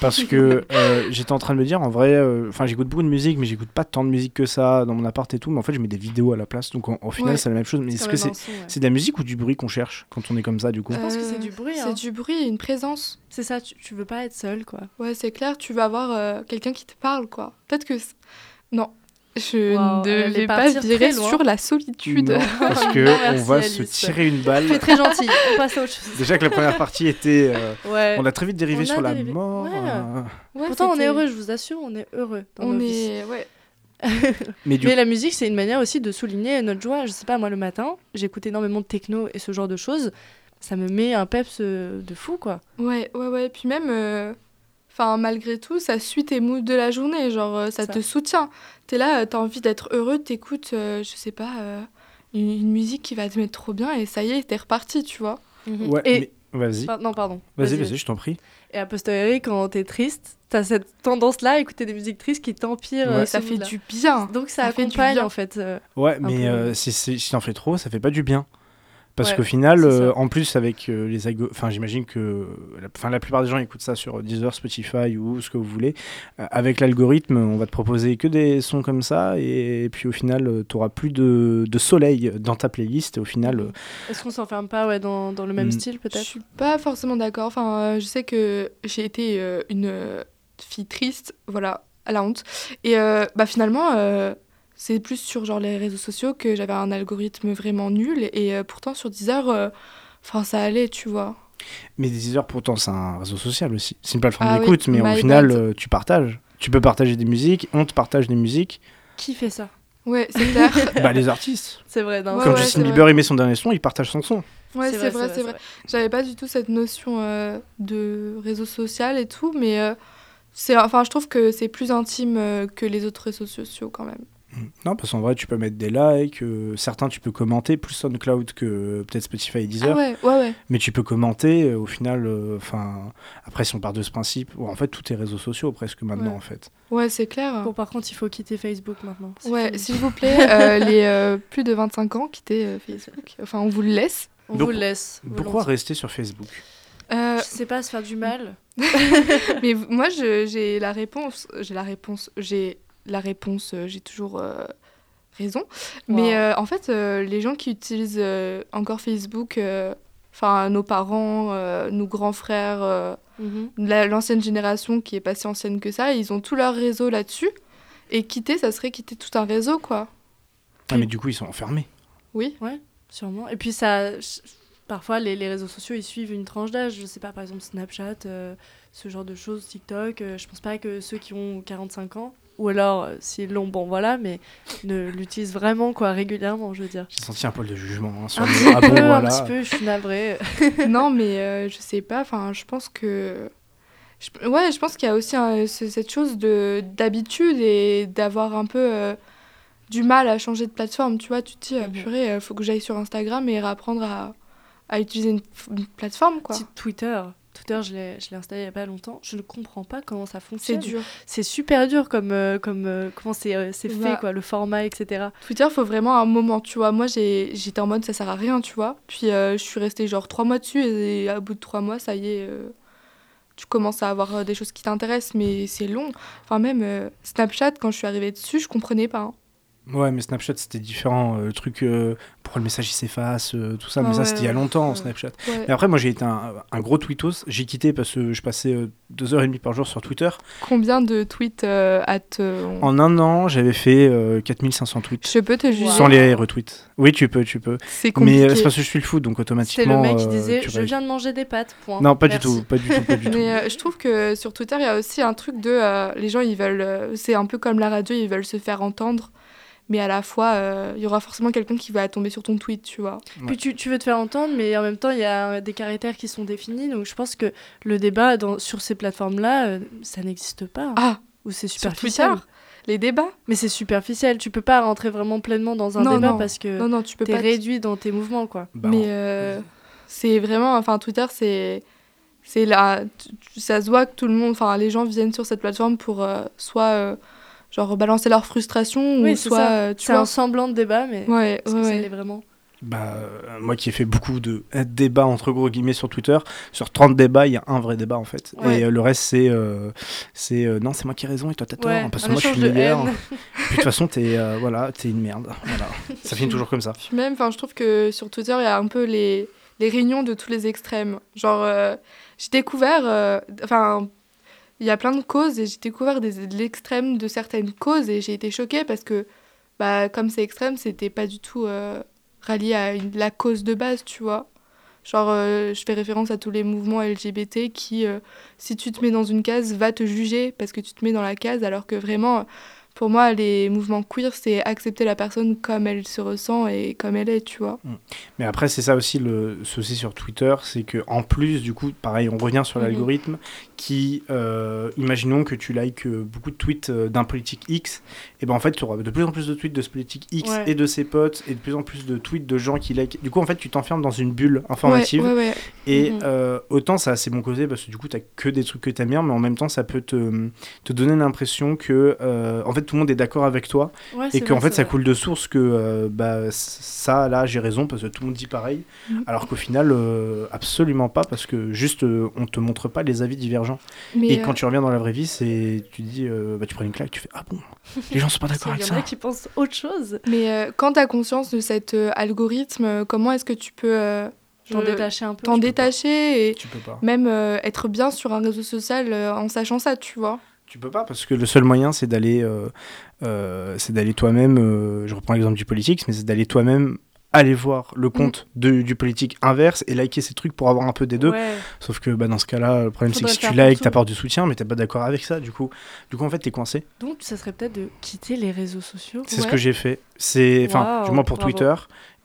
S4: Parce que euh, j'étais en train de me dire, en vrai, euh, enfin, j'écoute beaucoup de musique, mais j'écoute pas tant de musique que ça dans mon appart et tout. Mais en fait, je mets des vidéos à la place, donc en- au final,
S3: Ouais.
S4: c'est la même chose. Mais est-ce que c'est
S2: ouais.
S4: de la musique ou du bruit qu'on cherche quand on est comme ça, du coup
S2: Je pense que c'est du bruit,
S3: C'est
S2: hein.
S3: du bruit une présence.
S2: C'est ça, tu, tu veux pas être seul, quoi.
S3: Ouais, c'est clair, tu vas avoir euh, quelqu'un qui te parle, quoi. Peut-être que. Non, je
S2: Wow,
S3: ne vais pas virer sur la solitude.
S4: Non, parce que on va
S2: Alice.
S4: se tirer une balle.
S2: Tu es très gentil. On passe à autre chose.
S4: Déjà que la première partie était, euh,
S2: Ouais.
S4: on a très vite dérivé
S2: On
S4: sur la
S2: dérivé.
S4: mort.
S2: Ouais.
S4: euh,
S3: Ouais,
S2: Pourtant, on est heureux, je vous assure, on est heureux. Dans
S3: On
S2: nos vies.
S3: est. Ouais.
S4: Mais du
S2: Mais la musique, c'est une manière aussi de souligner notre joie. Je sais pas, moi, le matin, j'écoute énormément de techno et ce genre de choses. Ça me met un peps euh, de fou, quoi.
S3: Ouais, ouais, ouais. Puis même, euh, enfin, malgré tout, ça suit tes moods de la journée. Genre, euh, ça,
S2: Ça.
S3: te soutient. T'es là, euh, t'as envie d'être heureux, t'écoutes, euh, je sais pas, euh, une, une musique qui va te mettre trop bien et ça y est, t'es reparti, tu vois.
S4: Ouais,
S2: Et-
S4: mais- Vas-y.
S2: Par- non, pardon.
S4: Vas-y, vas-y, je t'en prie.
S2: Et a posteriori, quand t'es triste, t'as cette tendance-là à écouter des musiques tristes qui t'empirent.
S4: Ouais.
S2: euh,
S3: ça fait du bien.
S2: Donc ça,
S3: ça fait du
S2: accompagne,
S3: bien.
S2: en fait. euh,
S4: Ouais, mais euh, si, si, si t'en fais trop, ça fait pas du bien. Parce
S2: Ouais,
S4: qu'au final, euh, en plus avec euh, les algo- enfin j'imagine que la, enfin, la plupart des gens écoutent ça sur Deezer, Spotify ou ce que vous voulez. Euh, avec l'algorithme, on va te proposer que des sons comme ça et, puis au final, tu auras plus de, de soleil dans ta playlist et au final, euh,
S2: Est-ce qu'on s'enferme pas ouais, dans, dans le même
S4: Mm.
S2: style,
S3: Je
S2: peut-être
S3: suis pas forcément d'accord. Enfin, euh, je sais que j'ai été euh, une euh, fille triste, voilà, à la honte. Et euh, bah finalement, euh, c'est plus sur genre les réseaux sociaux que j'avais un algorithme vraiment nul. Et euh, pourtant sur Deezer, euh, enfin ça allait, tu vois.
S4: Mais Deezer, pourtant, c'est un réseau social aussi. C'est une plateforme
S3: Ah oui,
S4: d'écoute, mais au final, euh, tu partages. Tu peux partager des musiques, on te partage des musiques.
S2: Qui fait ça?
S3: Ouais, c'est clair.
S4: bah, les artistes.
S2: C'est vrai, non.
S3: Ouais,
S4: Justin Bieber, il met son dernier son, il partage son son.
S3: Ouais, c'est vrai, c'est vrai. J'avais pas du tout cette notion euh, de réseau social et tout, mais euh, c'est, enfin, je trouve que c'est plus intime euh, que les autres réseaux sociaux quand même.
S4: Non, parce qu'en vrai, tu peux mettre des likes, euh, certains tu peux commenter, plus SoundCloud que euh, peut-être Spotify et Deezer.
S3: Ah ouais, ouais, ouais.
S4: Mais tu peux commenter, euh, au final, euh, enfin, après, si on part de ce principe, bon, en fait, tout est réseaux sociaux presque maintenant,
S3: Ouais.
S4: en fait.
S3: Ouais, c'est clair.
S2: Bon, par contre, il faut quitter Facebook maintenant.
S3: Ouais, s'il vous plaît, euh, les euh, plus de 25 ans, quittez euh, Facebook. Enfin, on vous le laisse.
S2: On
S4: Donc,
S2: vous le laisse.
S4: Pourquoi
S2: volontiers.
S4: rester sur Facebook?
S3: Euh,
S2: Je sais pas, se faire du mal.
S3: mais moi, j'ai la réponse. J'ai la réponse. J'ai la réponse. euh, J'ai toujours euh, raison. Mais
S2: Wow.
S3: euh, en fait, euh, les gens qui utilisent euh, encore Facebook, euh, enfin nos parents, euh, nos grands frères, euh,
S2: Mhm.
S3: la- l'ancienne génération qui est pas si ancienne que ça, ils ont tout leur réseau là-dessus. Et quitter, ça serait quitter tout un réseau, quoi.
S4: Ah, mais du coup, ils sont enfermés.
S3: Oui.
S2: Sûrement. Et puis, ça. Parfois, les, les réseaux sociaux, ils suivent une tranche d'âge. Je sais pas, par exemple, Snapchat, euh, ce genre de choses, TikTok. euh, je pense pas que ceux qui ont 45 ans, ou alors, euh, s'ils l'ont, bon, voilà, mais ne l'utilisent vraiment, quoi, régulièrement, je veux dire.
S4: J'ai senti un poil de jugement hein, sur
S2: Un
S4: le-
S2: petit
S4: Ah bon,
S2: peu, un petit peu, je suis navrée.
S3: non, mais euh, je sais pas. Enfin, je pense que. je- Ouais, je pense qu'il y a aussi un- ce- cette chose de d'habitude et d'avoir un peu euh, du mal à changer de plateforme. Tu vois, tu te dis, ah, purée, il faut que j'aille sur Instagram et réapprendre à, à utiliser une, une plateforme, quoi.
S2: Twitter. Twitter, je l'ai je l'ai installé il y a pas longtemps. Je ne comprends pas comment ça
S3: C'est
S2: fonctionne.
S3: dur.
S2: C'est super dur comme, euh, comme euh, comment c'est euh, c'est
S3: Bah.
S2: fait, quoi, le format, etc.
S3: Twitter, faut vraiment un moment, tu vois. Moi, j'ai- j'étais en mode, ça sert à rien, tu vois. Puis, euh, je suis restée genre trois mois dessus et à bout de trois mois, ça y est, euh, tu commences à avoir des choses qui t'intéressent, mais c'est long. Enfin, même euh, Snapchat, quand je suis arrivée dessus, je comprenais pas. hein.
S4: Ouais, mais Snapchat, c'était différent. euh, le truc, euh, pourquoi le message il s'efface, euh, tout ça.
S3: Ah
S4: mais ça,
S3: ouais,
S4: c'était il y a longtemps,
S2: Ouais.
S4: Snapchat.
S3: Ouais.
S4: Mais après, moi, j'ai été un, un gros tweetos. J'ai quitté parce que je passais euh, deux heures et demie par jour sur Twitter.
S3: Combien de tweets euh, à te...
S4: En un an, j'avais fait euh, 4500 tweets.
S3: Je peux te juger.
S4: Sans les retweets. Oui, tu peux, tu peux.
S3: C'est
S4: Mais
S3: compliqué.
S4: euh, c'est parce que je suis le foot, donc
S2: C'est
S4: automatiquement.
S2: le mec qui disait Je viens de manger des pâtes, point.
S4: Non, pas
S2: Merci.
S4: du tout, pas du tout, pas du tout.
S3: Mais euh, je trouve que sur Twitter, il y a aussi un truc de... euh, les gens, ils veulent... euh, c'est un peu comme la radio, ils veulent se faire entendre. Mais à la fois, euh, il y aura forcément quelqu'un qui va tomber sur ton tweet, tu vois.
S2: Puis tu, tu veux te faire entendre, mais en même temps, il y a des caractères qui sont définis. Donc je pense que le débat dans, sur ces plateformes-là, euh, ça n'existe pas.
S3: Ah,
S2: Ou c'est
S3: sur
S2: superficiel.
S3: Twitter Les débats
S2: Mais c'est superficiel. Tu peux pas rentrer vraiment pleinement dans un
S3: Non,
S2: débat
S3: non.
S2: parce que
S3: Non, non, tu peux
S2: t'es
S3: pas...
S2: réduit dans tes mouvements, quoi.
S4: Bah,
S3: mais euh, c'est vraiment... Enfin, Twitter, c'est... C'est là... Ça se voit que tout le monde... Enfin, les gens viennent sur cette plateforme pour euh, soit... euh, genre balancer leur frustration
S2: Oui,
S3: ou soit...
S2: ça.
S3: euh, tu
S2: C'est
S3: vois...
S2: un semblant de débat, mais
S3: Ouais,
S2: est-ce
S3: ouais,
S2: que ça
S3: ouais.
S2: l'est vraiment?
S4: Bah, euh, moi qui ai fait beaucoup de débats entre gros guillemets sur Twitter, sur 30 débats, il y a un vrai débat en fait.
S2: Ouais.
S4: Et euh, le reste, c'est euh, c'est euh, non, c'est moi qui ai raison et toi t'as tort,
S2: Ouais,
S4: parce que moi je suis
S2: échange de.
S4: Puis toute façon, t'es euh, voilà, t'es une merde. Voilà. Ça finit toujours comme ça.
S3: Puis même, enfin, je trouve que sur Twitter, il y a un peu les, les réunions de tous les extrêmes. Genre, euh, j'ai découvert, euh, enfin, il y a plein de causes et j'ai découvert des, de l'extrême de certaines causes et j'ai été choquée parce que, bah, comme c'est extrême, c'était pas du tout euh, rallié à une- la cause de base, tu vois. Genre, euh, je fais référence à tous les mouvements LGBT qui, euh, si tu te mets dans une case, va te juger parce que tu te mets dans la case, alors que vraiment, pour moi, les mouvements queer, c'est accepter la personne comme elle se ressent et comme elle est, tu vois.
S4: Mais après, c'est ça aussi le souci sur Twitter, c'est que en plus, du coup, pareil, on revient sur
S3: Mhm.
S4: l'algorithme qui, euh, imaginons que tu likes euh, beaucoup de tweets euh, d'un politique X, et ben en fait, tu auras de plus en plus de tweets de ce politique X
S2: Ouais.
S4: et de ses potes, et de plus en plus de tweets de gens qui like. Du coup, en fait, tu t'enfermes dans une bulle informative.
S3: Ouais, ouais, ouais.
S4: Et
S2: Mhm.
S4: autant ça c'est bon côté parce que du coup t'as que des trucs que t'aimes bien, mais en même temps ça peut te, te donner l'impression que en fait tout le monde est d'accord avec toi et qu'en fait ça
S2: vrai.
S4: coule de source que bah ça là j'ai raison parce que tout le monde dit pareil,
S3: Mhm.
S4: alors qu'au final absolument pas parce que juste on te montre pas les avis divergents.
S3: Mais,
S4: et
S3: euh,
S4: quand tu reviens dans la vraie vie c'est tu dis euh, bah tu prends une claque, tu fais ah bon les gens sont pas d'accord
S2: Il
S4: avec
S2: y en a
S4: ça.
S2: qui pensent autre chose.
S3: mais euh, quand tu as conscience de cet euh, algorithme, comment est-ce que tu peux euh,
S2: T'en détacher un peu.
S3: t'en détacher et
S4: Tu peux pas.
S3: même euh, être bien sur un réseau social euh, en sachant ça, tu vois.
S4: Tu peux pas parce que le seul moyen c'est d'aller euh, euh, c'est d'aller toi-même euh, je reprends l'exemple du politique mais c'est d'aller toi-même aller voir le compte de- du politique inverse et liker ces trucs pour avoir un peu des deux.
S2: Ouais.
S4: Sauf que bah, dans ce cas-là, le problème c'est que si tu likes, t'apportes du soutien, mais t'es pas d'accord avec ça. Du coup, du coup en fait, t'es coincé.
S2: Donc, ça serait peut-être de quitter les réseaux sociaux.
S4: C'est ce que j'ai fait. C'est, enfin, du moins pour
S2: bravo.
S4: Twitter.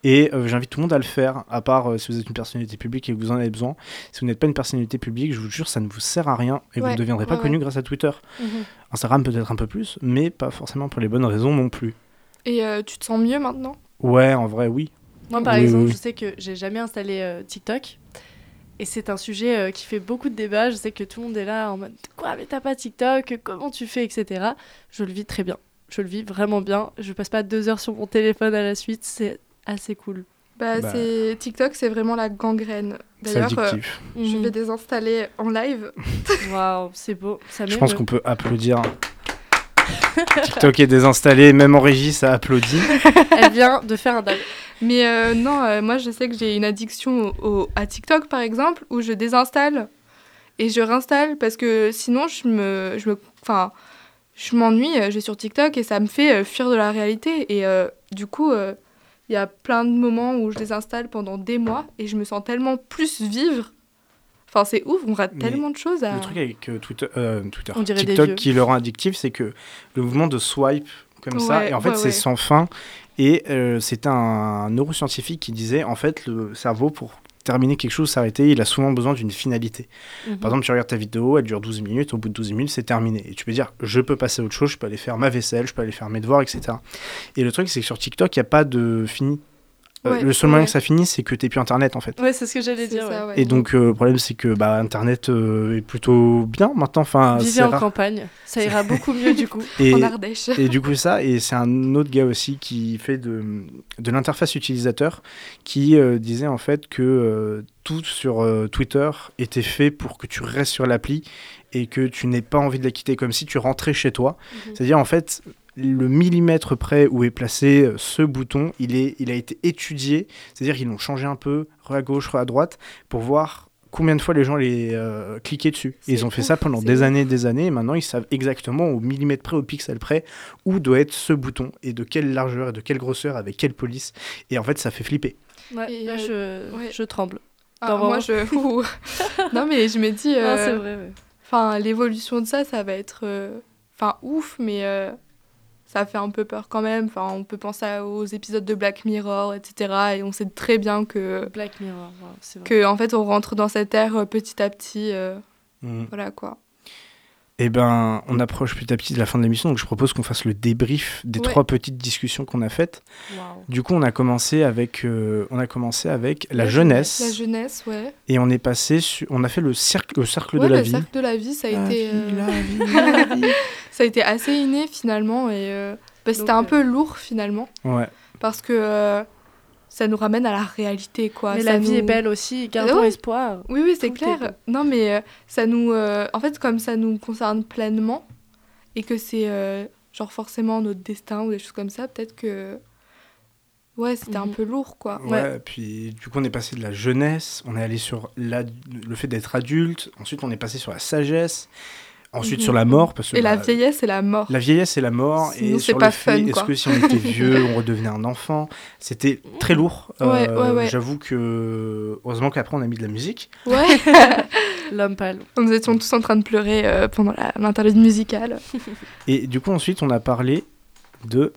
S4: Et euh, j'invite tout le monde à le faire, à part euh, si vous êtes une personnalité publique et que vous en avez besoin. Si vous n'êtes pas une personnalité publique, je vous jure, ça ne vous sert à rien et vous ne deviendrez pas connu grâce à Twitter.
S2: Mhm.
S4: Instagram peut-être un peu plus, mais pas forcément pour les bonnes raisons non plus.
S3: Et euh, tu te sens mieux maintenant?
S4: Ouais, en vrai, oui.
S2: Moi, par
S4: Oui,
S2: exemple,
S4: oui.
S2: je sais que j'ai jamais installé euh, TikTok. Et c'est un sujet euh, qui fait beaucoup de débats. Je sais que tout le monde est là en mode Quoi, mais t'as pas TikTok? Comment tu fais? etc. Je le vis très bien. Je le vis vraiment bien. Je passe pas deux heures sur mon téléphone à la suite. C'est assez cool.
S3: bah,
S4: Bah.
S3: c'est TikTok, c'est vraiment la gangrène. D'ailleurs, euh, je
S2: Mhm.
S3: vais désinstaller en live.
S2: Waouh, c'est beau. Ça
S4: Je pense qu'on peut applaudir. TikTok est désinstallé, même en régie, ça applaudit.
S2: Elle vient de faire un dab.
S3: Mais euh, non, euh, moi je sais que j'ai une addiction au- au- à TikTok par exemple, où je désinstalle et je réinstalle parce que sinon je me, je me, enfin, je m'ennuie. euh, Je vais sur TikTok et ça me fait fuir de la réalité. Et euh, du coup, il y a plein de moments où je désinstalle pendant des mois et je me sens tellement plus vivre. Enfin, c'est ouf, on rate
S4: Mais
S3: tellement de choses. À...
S4: Le truc avec euh, Twitter, euh, TikTok qui le rend addictif, c'est que le mouvement de swipe comme ça, et en fait
S3: ouais,
S4: c'est
S3: ouais.
S4: sans fin. Et euh, c'était un neuroscientifique qui disait en fait le cerveau pour terminer quelque chose, s'arrêter, il a souvent besoin d'une finalité.
S2: Mhm.
S4: Par exemple, tu regardes ta vidéo, elle dure 12 minutes, au bout de 12 minutes, c'est terminé. Et tu peux dire, je peux passer à autre chose, je peux aller faire ma vaisselle, je peux aller faire mes devoirs, etc. Et le truc, c'est que sur TikTok, il n'y a pas de fini. Euh,
S3: Ouais,
S4: le seul moyen
S3: ouais.
S4: que ça finisse, c'est que tu plus Internet, en fait.
S2: Ouais, c'est ce que j'allais dire.
S3: ça,
S2: ouais.
S3: ouais.
S4: Et donc, euh, le problème, c'est que bah, Internet euh, est plutôt bien maintenant. Enfin,
S2: Vivez en
S4: rare.
S2: campagne. Ça ira beaucoup mieux du coup.
S4: Et,
S3: En Ardèche.
S4: et du coup, ça, et c'est un autre gars aussi qui fait de, de l'interface utilisateur qui euh, disait en fait que euh, tout sur euh, Twitter était fait pour que tu restes sur l'appli et que tu n'aies pas envie de la quitter, comme si tu rentrais chez toi.
S2: Mhm.
S4: C'est-à-dire, en fait, le millimètre près où est placé euh, ce bouton, il, est, il a été étudié, c'est-à-dire qu'ils l'ont changé un peu, re à gauche, re à droite, pour voir combien de fois les gens les euh, cliquaient dessus. Et ils ont fait ça pendant des
S3: ouf.
S4: années et des années, et maintenant ils savent exactement au millimètre près, au pixel près, où doit être ce bouton, et de quelle largeur, et de quelle grosseur, avec quelle police. Et en fait, ça fait flipper.
S2: Ouais,
S3: Et,
S2: là,
S3: euh,
S2: je,
S3: ouais.
S2: je tremble.
S3: Ah, moi, je. Non, mais je me dis. Euh,
S2: c'est vrai, ouais.
S3: Enfin, l'évolution de ça, ça va être. euh, Enfin, ouf, mais euh, ça fait un peu peur quand même. Enfin, on peut penser aux épisodes de Black Mirror, etc. Et on sait très bien que.
S2: Black Mirror, wow, c'est vrai.
S3: Que, en fait, on rentre dans cette ère euh, petit à petit. euh,
S4: Mm.
S3: voilà, quoi.
S4: Eh ben, on approche petit à petit de la fin de l'émission, donc je propose qu'on fasse le débrief des
S3: Ouais.
S4: trois petites discussions qu'on a faites. Du coup, on a commencé avec, euh, on a commencé avec la,
S3: La
S4: jeunesse,
S3: La jeunesse, ouais.
S4: et on est passé sur, on a fait le cercle, le cercle
S3: ouais,
S4: de la
S3: le
S4: vie.
S3: cercle de la vie, ça a
S4: La
S3: été.
S4: vie,
S3: euh,
S4: la vie, la vie.
S3: ça a été assez inné, finalement. Et euh, bah, c'était un
S2: euh,
S3: peu lourd, finalement.
S4: Ouais.
S3: Parce que euh, ça nous ramène à la réalité, quoi.
S2: Mais
S3: Ça
S2: la vie
S3: nous-
S2: est belle aussi, gardons
S3: Ouais.
S2: espoir.
S3: Oui, oui, c'est
S2: est
S3: clair. Non, mais euh, ça nous. euh, en fait, comme ça nous concerne pleinement et que c'est euh, genre forcément notre destin ou des choses comme ça, peut-être que. Ouais, c'était un
S2: Mhm.
S3: peu lourd, quoi.
S4: Ouais, puis du coup on est passé de la jeunesse, on est allé sur la- le fait d'être adulte, ensuite on est passé sur la sagesse, ensuite sur la mort, parce que
S3: Et la
S4: bah,
S3: vieillesse et la mort.
S4: La vieillesse et la mort,
S3: Sinon,
S4: et
S3: c'est
S4: sur
S3: pas fun,
S4: est-ce que si on était vieux, on redevenait un enfant? C'était très lourd.
S3: Ouais,
S4: Euh,
S3: ouais, ouais.
S4: J'avoue que, heureusement qu'après on a mis de la musique.
S3: Ouais.
S2: L'homme pâle.
S3: Nous étions tous en train de pleurer euh, pendant l'interlude musicale.
S4: Et du coup, ensuite, on a parlé de,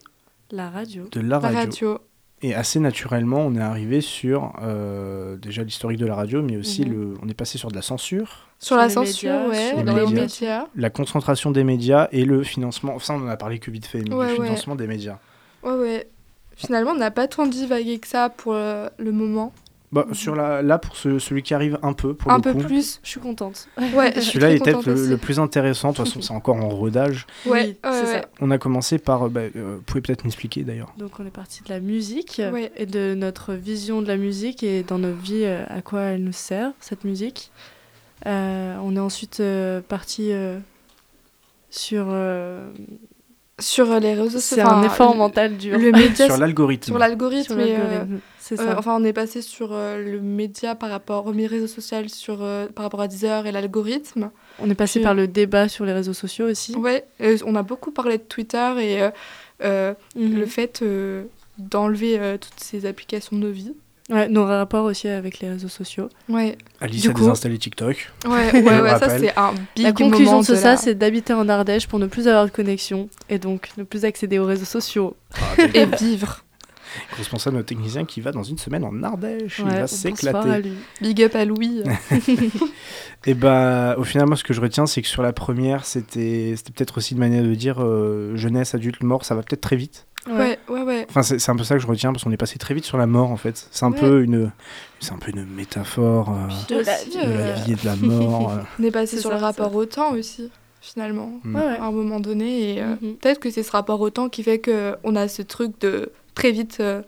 S2: La radio.
S4: de la
S3: La
S4: radio. Et assez naturellement, on est arrivé sur euh, déjà l'historique de la radio, mais aussi
S2: Mhm.
S4: le, on est passé sur de la censure,
S3: Sur,
S2: Sur
S3: la censure,
S2: médias,
S3: ouais,
S2: sur
S3: dans
S4: les
S3: les
S4: médias.
S3: médias.
S4: la concentration des médias et le financement. Enfin, on en a parlé que vite fait, mais
S3: Ouais,
S4: le
S3: ouais.
S4: financement des médias.
S3: Ouais, ouais. Finalement, on n'a pas tant divagué que ça pour euh, le moment.
S4: Bah, sur la, là, pour ce- celui qui arrive un peu, pour
S3: un
S4: le
S3: peu
S4: coup.
S3: plus.
S2: Je suis contente.
S3: Ouais,
S4: Celui-là est peut-être le, plus intéressant. De toute façon, c'est encore en rodage.
S3: Ouais,
S2: Oui,
S3: ouais,
S2: c'est
S3: ouais.
S2: ça.
S4: On a commencé par. euh, bah, euh, vous pouvez peut-être m'expliquer d'ailleurs.
S2: Donc on est parti de la musique
S3: Ouais.
S2: et de notre vision de la musique et dans notre vie euh, à quoi elle nous sert cette musique. Euh, on est ensuite euh, parti euh, sur.
S3: Sur euh, les réseaux sociaux.
S2: c'est un effort mental dur.
S3: Le média,
S4: Sur l'algorithme.
S3: sur l'algorithme. Euh, euh,
S2: ça.
S3: enfin, on est passé sur euh, le média par rapport au réseau social, sur, euh, par rapport à Deezer et l'algorithme.
S2: on est passé
S3: puis-
S2: par le débat sur les réseaux sociaux aussi.
S3: Ouais, euh, on a beaucoup parlé de Twitter et euh, euh,
S2: Mhm.
S3: le fait euh, d'enlever euh, toutes ces applications de nos vies.
S2: Ouais, nos rapports aussi avec les réseaux sociaux.
S3: Ouais,
S4: Alice
S3: Du
S4: a
S3: coup-
S4: désinstallé TikTok.
S3: ouais, ouais, ouais ça c'est un big
S2: La conclusion
S3: moment
S2: de
S3: de
S2: ça,
S3: la-
S2: c'est d'habiter en Ardèche pour ne plus avoir de connexion et donc ne plus accéder aux réseaux sociaux.
S3: et vivre.
S4: Responsable notre technicien qui va dans une semaine en Ardèche.
S2: Ouais,
S4: il
S2: on
S4: va s'éclater.
S3: Big up à Louis.
S4: Et bah, au final, moi, ce que je retiens, c'est que sur la première, c'était c'était peut-être aussi une manière de dire euh, jeunesse, adulte, mort, ça va peut-être très vite.
S3: ouais, ouais, ouais.
S4: Enfin, c'est un peu ça que je retiens parce qu'on est passé très vite sur la mort, en fait. C'est un
S3: Ouais.
S4: peu une, c'est un peu une métaphore euh,
S3: De
S2: la vie,
S4: de la
S3: euh,
S4: vie et de la mort. euh.
S3: On est passé sur
S2: ça,
S3: le rapport
S2: ça.
S3: au temps aussi, finalement,
S4: Mm.
S2: Ouais, ouais.
S3: à un moment donné. Et euh,
S2: Mhm.
S3: peut-être que c'est ce rapport au temps qui fait qu'on a ce truc de très vite euh,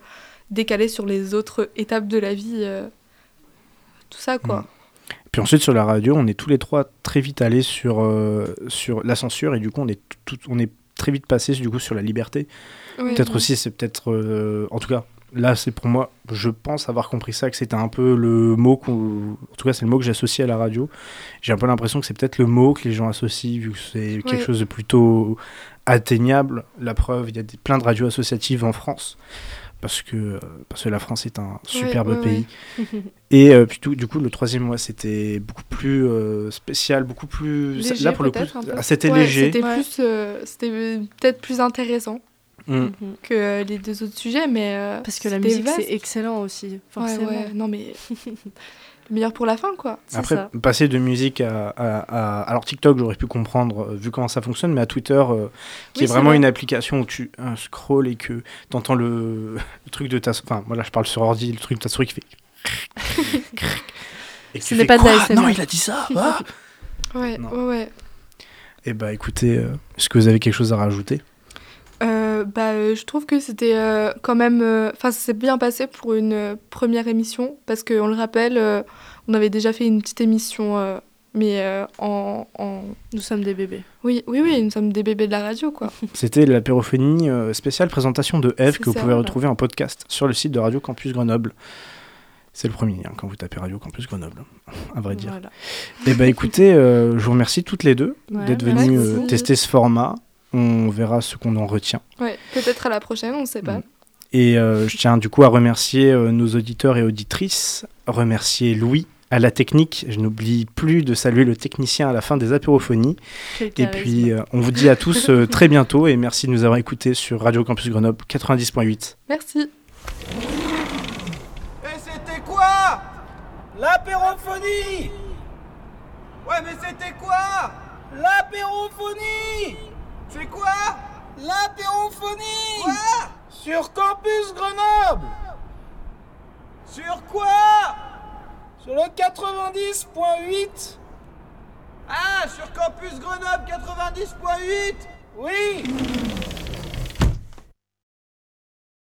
S3: décaler sur les autres étapes de la vie. euh, tout ça, quoi.
S4: Mm. Puis ensuite, sur la radio, on est tous les trois très vite allés sur, euh, sur la censure et du coup, on est, tout, on est très vite passé du coup sur la liberté. Peut-être aussi, c'est peut-être, euh, en tout cas, là, c'est pour moi, je pense avoir compris ça, que c'était un peu le mot qu'on, en tout cas, c'est le mot que j'associe à la radio. J'ai un peu l'impression que c'est peut-être le mot que les gens associent, vu que c'est quelque chose de plutôt atteignable. La preuve, il y a des, plein de radios associatives en France. Parce que, parce que la France est un superbe pays. Et euh, puis tout, du coup, le troisième mois, c'était beaucoup plus euh, spécial, beaucoup plus.
S3: Léger,
S4: là, pour le coup, ah, c'était
S3: Ouais,
S4: léger.
S3: C'était
S2: Ouais.
S3: plus, euh, c'était peut-être plus intéressant
S4: Mm.
S2: Mhm.
S3: que euh, les deux autres sujets, mais euh,
S2: Parce que la musique,
S3: vaste.
S2: c'est excellent aussi, forcément.
S3: Ouais, ouais, non mais le meilleur pour la fin, quoi.
S4: Après,
S2: ça.
S4: passer de musique à, à- à- Alors, TikTok, j'aurais pu comprendre, euh, vu comment ça fonctionne, mais à Twitter, euh, qui
S3: Oui,
S4: est vraiment
S3: vrai.
S4: une application où tu euh, scrolls et que t'entends le, le truc de ta. Enfin, moi là, je parle sur ordi, le truc de ta souris qui fait. et
S2: Ce
S4: tu
S2: n'est
S4: fais,
S2: pas de.
S4: Non, il a dit ça ah
S3: Ouais,
S4: Non.
S3: ouais, ouais.
S4: Eh bah, écoutez, euh, est-ce que vous avez quelque chose à rajouter?
S3: Euh, bah, euh, je trouve que c'était euh, quand même. Enfin, ça s'est bien passé pour une euh, première émission, parce qu'on le rappelle, euh, on avait déjà fait une petite émission, euh, mais euh, en, en-
S2: Nous sommes des bébés.
S3: Oui, oui, oui, nous sommes des bébés de la radio, quoi.
S4: C'était l'apérophonie euh, spéciale présentation de Eve que vous pouvez retrouver en podcast sur le site de Radio Campus Grenoble. C'est le premier lien quand vous tapez Radio Campus Grenoble, à vrai dire.
S2: Voilà.
S4: Eh ben écoutez, euh, je vous remercie toutes les deux
S2: Ouais,
S4: d'être venues euh, tester ce format. On verra ce qu'on en retient.
S3: Ouais, peut-être à la prochaine, on sait pas.
S4: Mm. Et euh, je tiens du coup à remercier euh, nos auditeurs et auditrices, remercier Louis à la technique. Je n'oublie plus de saluer le technicien à la fin des apérophonies.
S2: Quel
S4: Et
S2: charisme.
S4: puis euh, on vous dit à tous euh, très bientôt et merci de nous avoir écoutés sur Radio Campus Grenoble 90.8.
S3: Merci.
S7: Et c'était quoi? L'apérophonie Ouais, mais c'était quoi? L'apérophonie C'est quoi? L'apérophonie Quoi? Sur Campus Grenoble! Sur quoi? Sur le 90.8 Ah, sur Campus Grenoble 90.8 Oui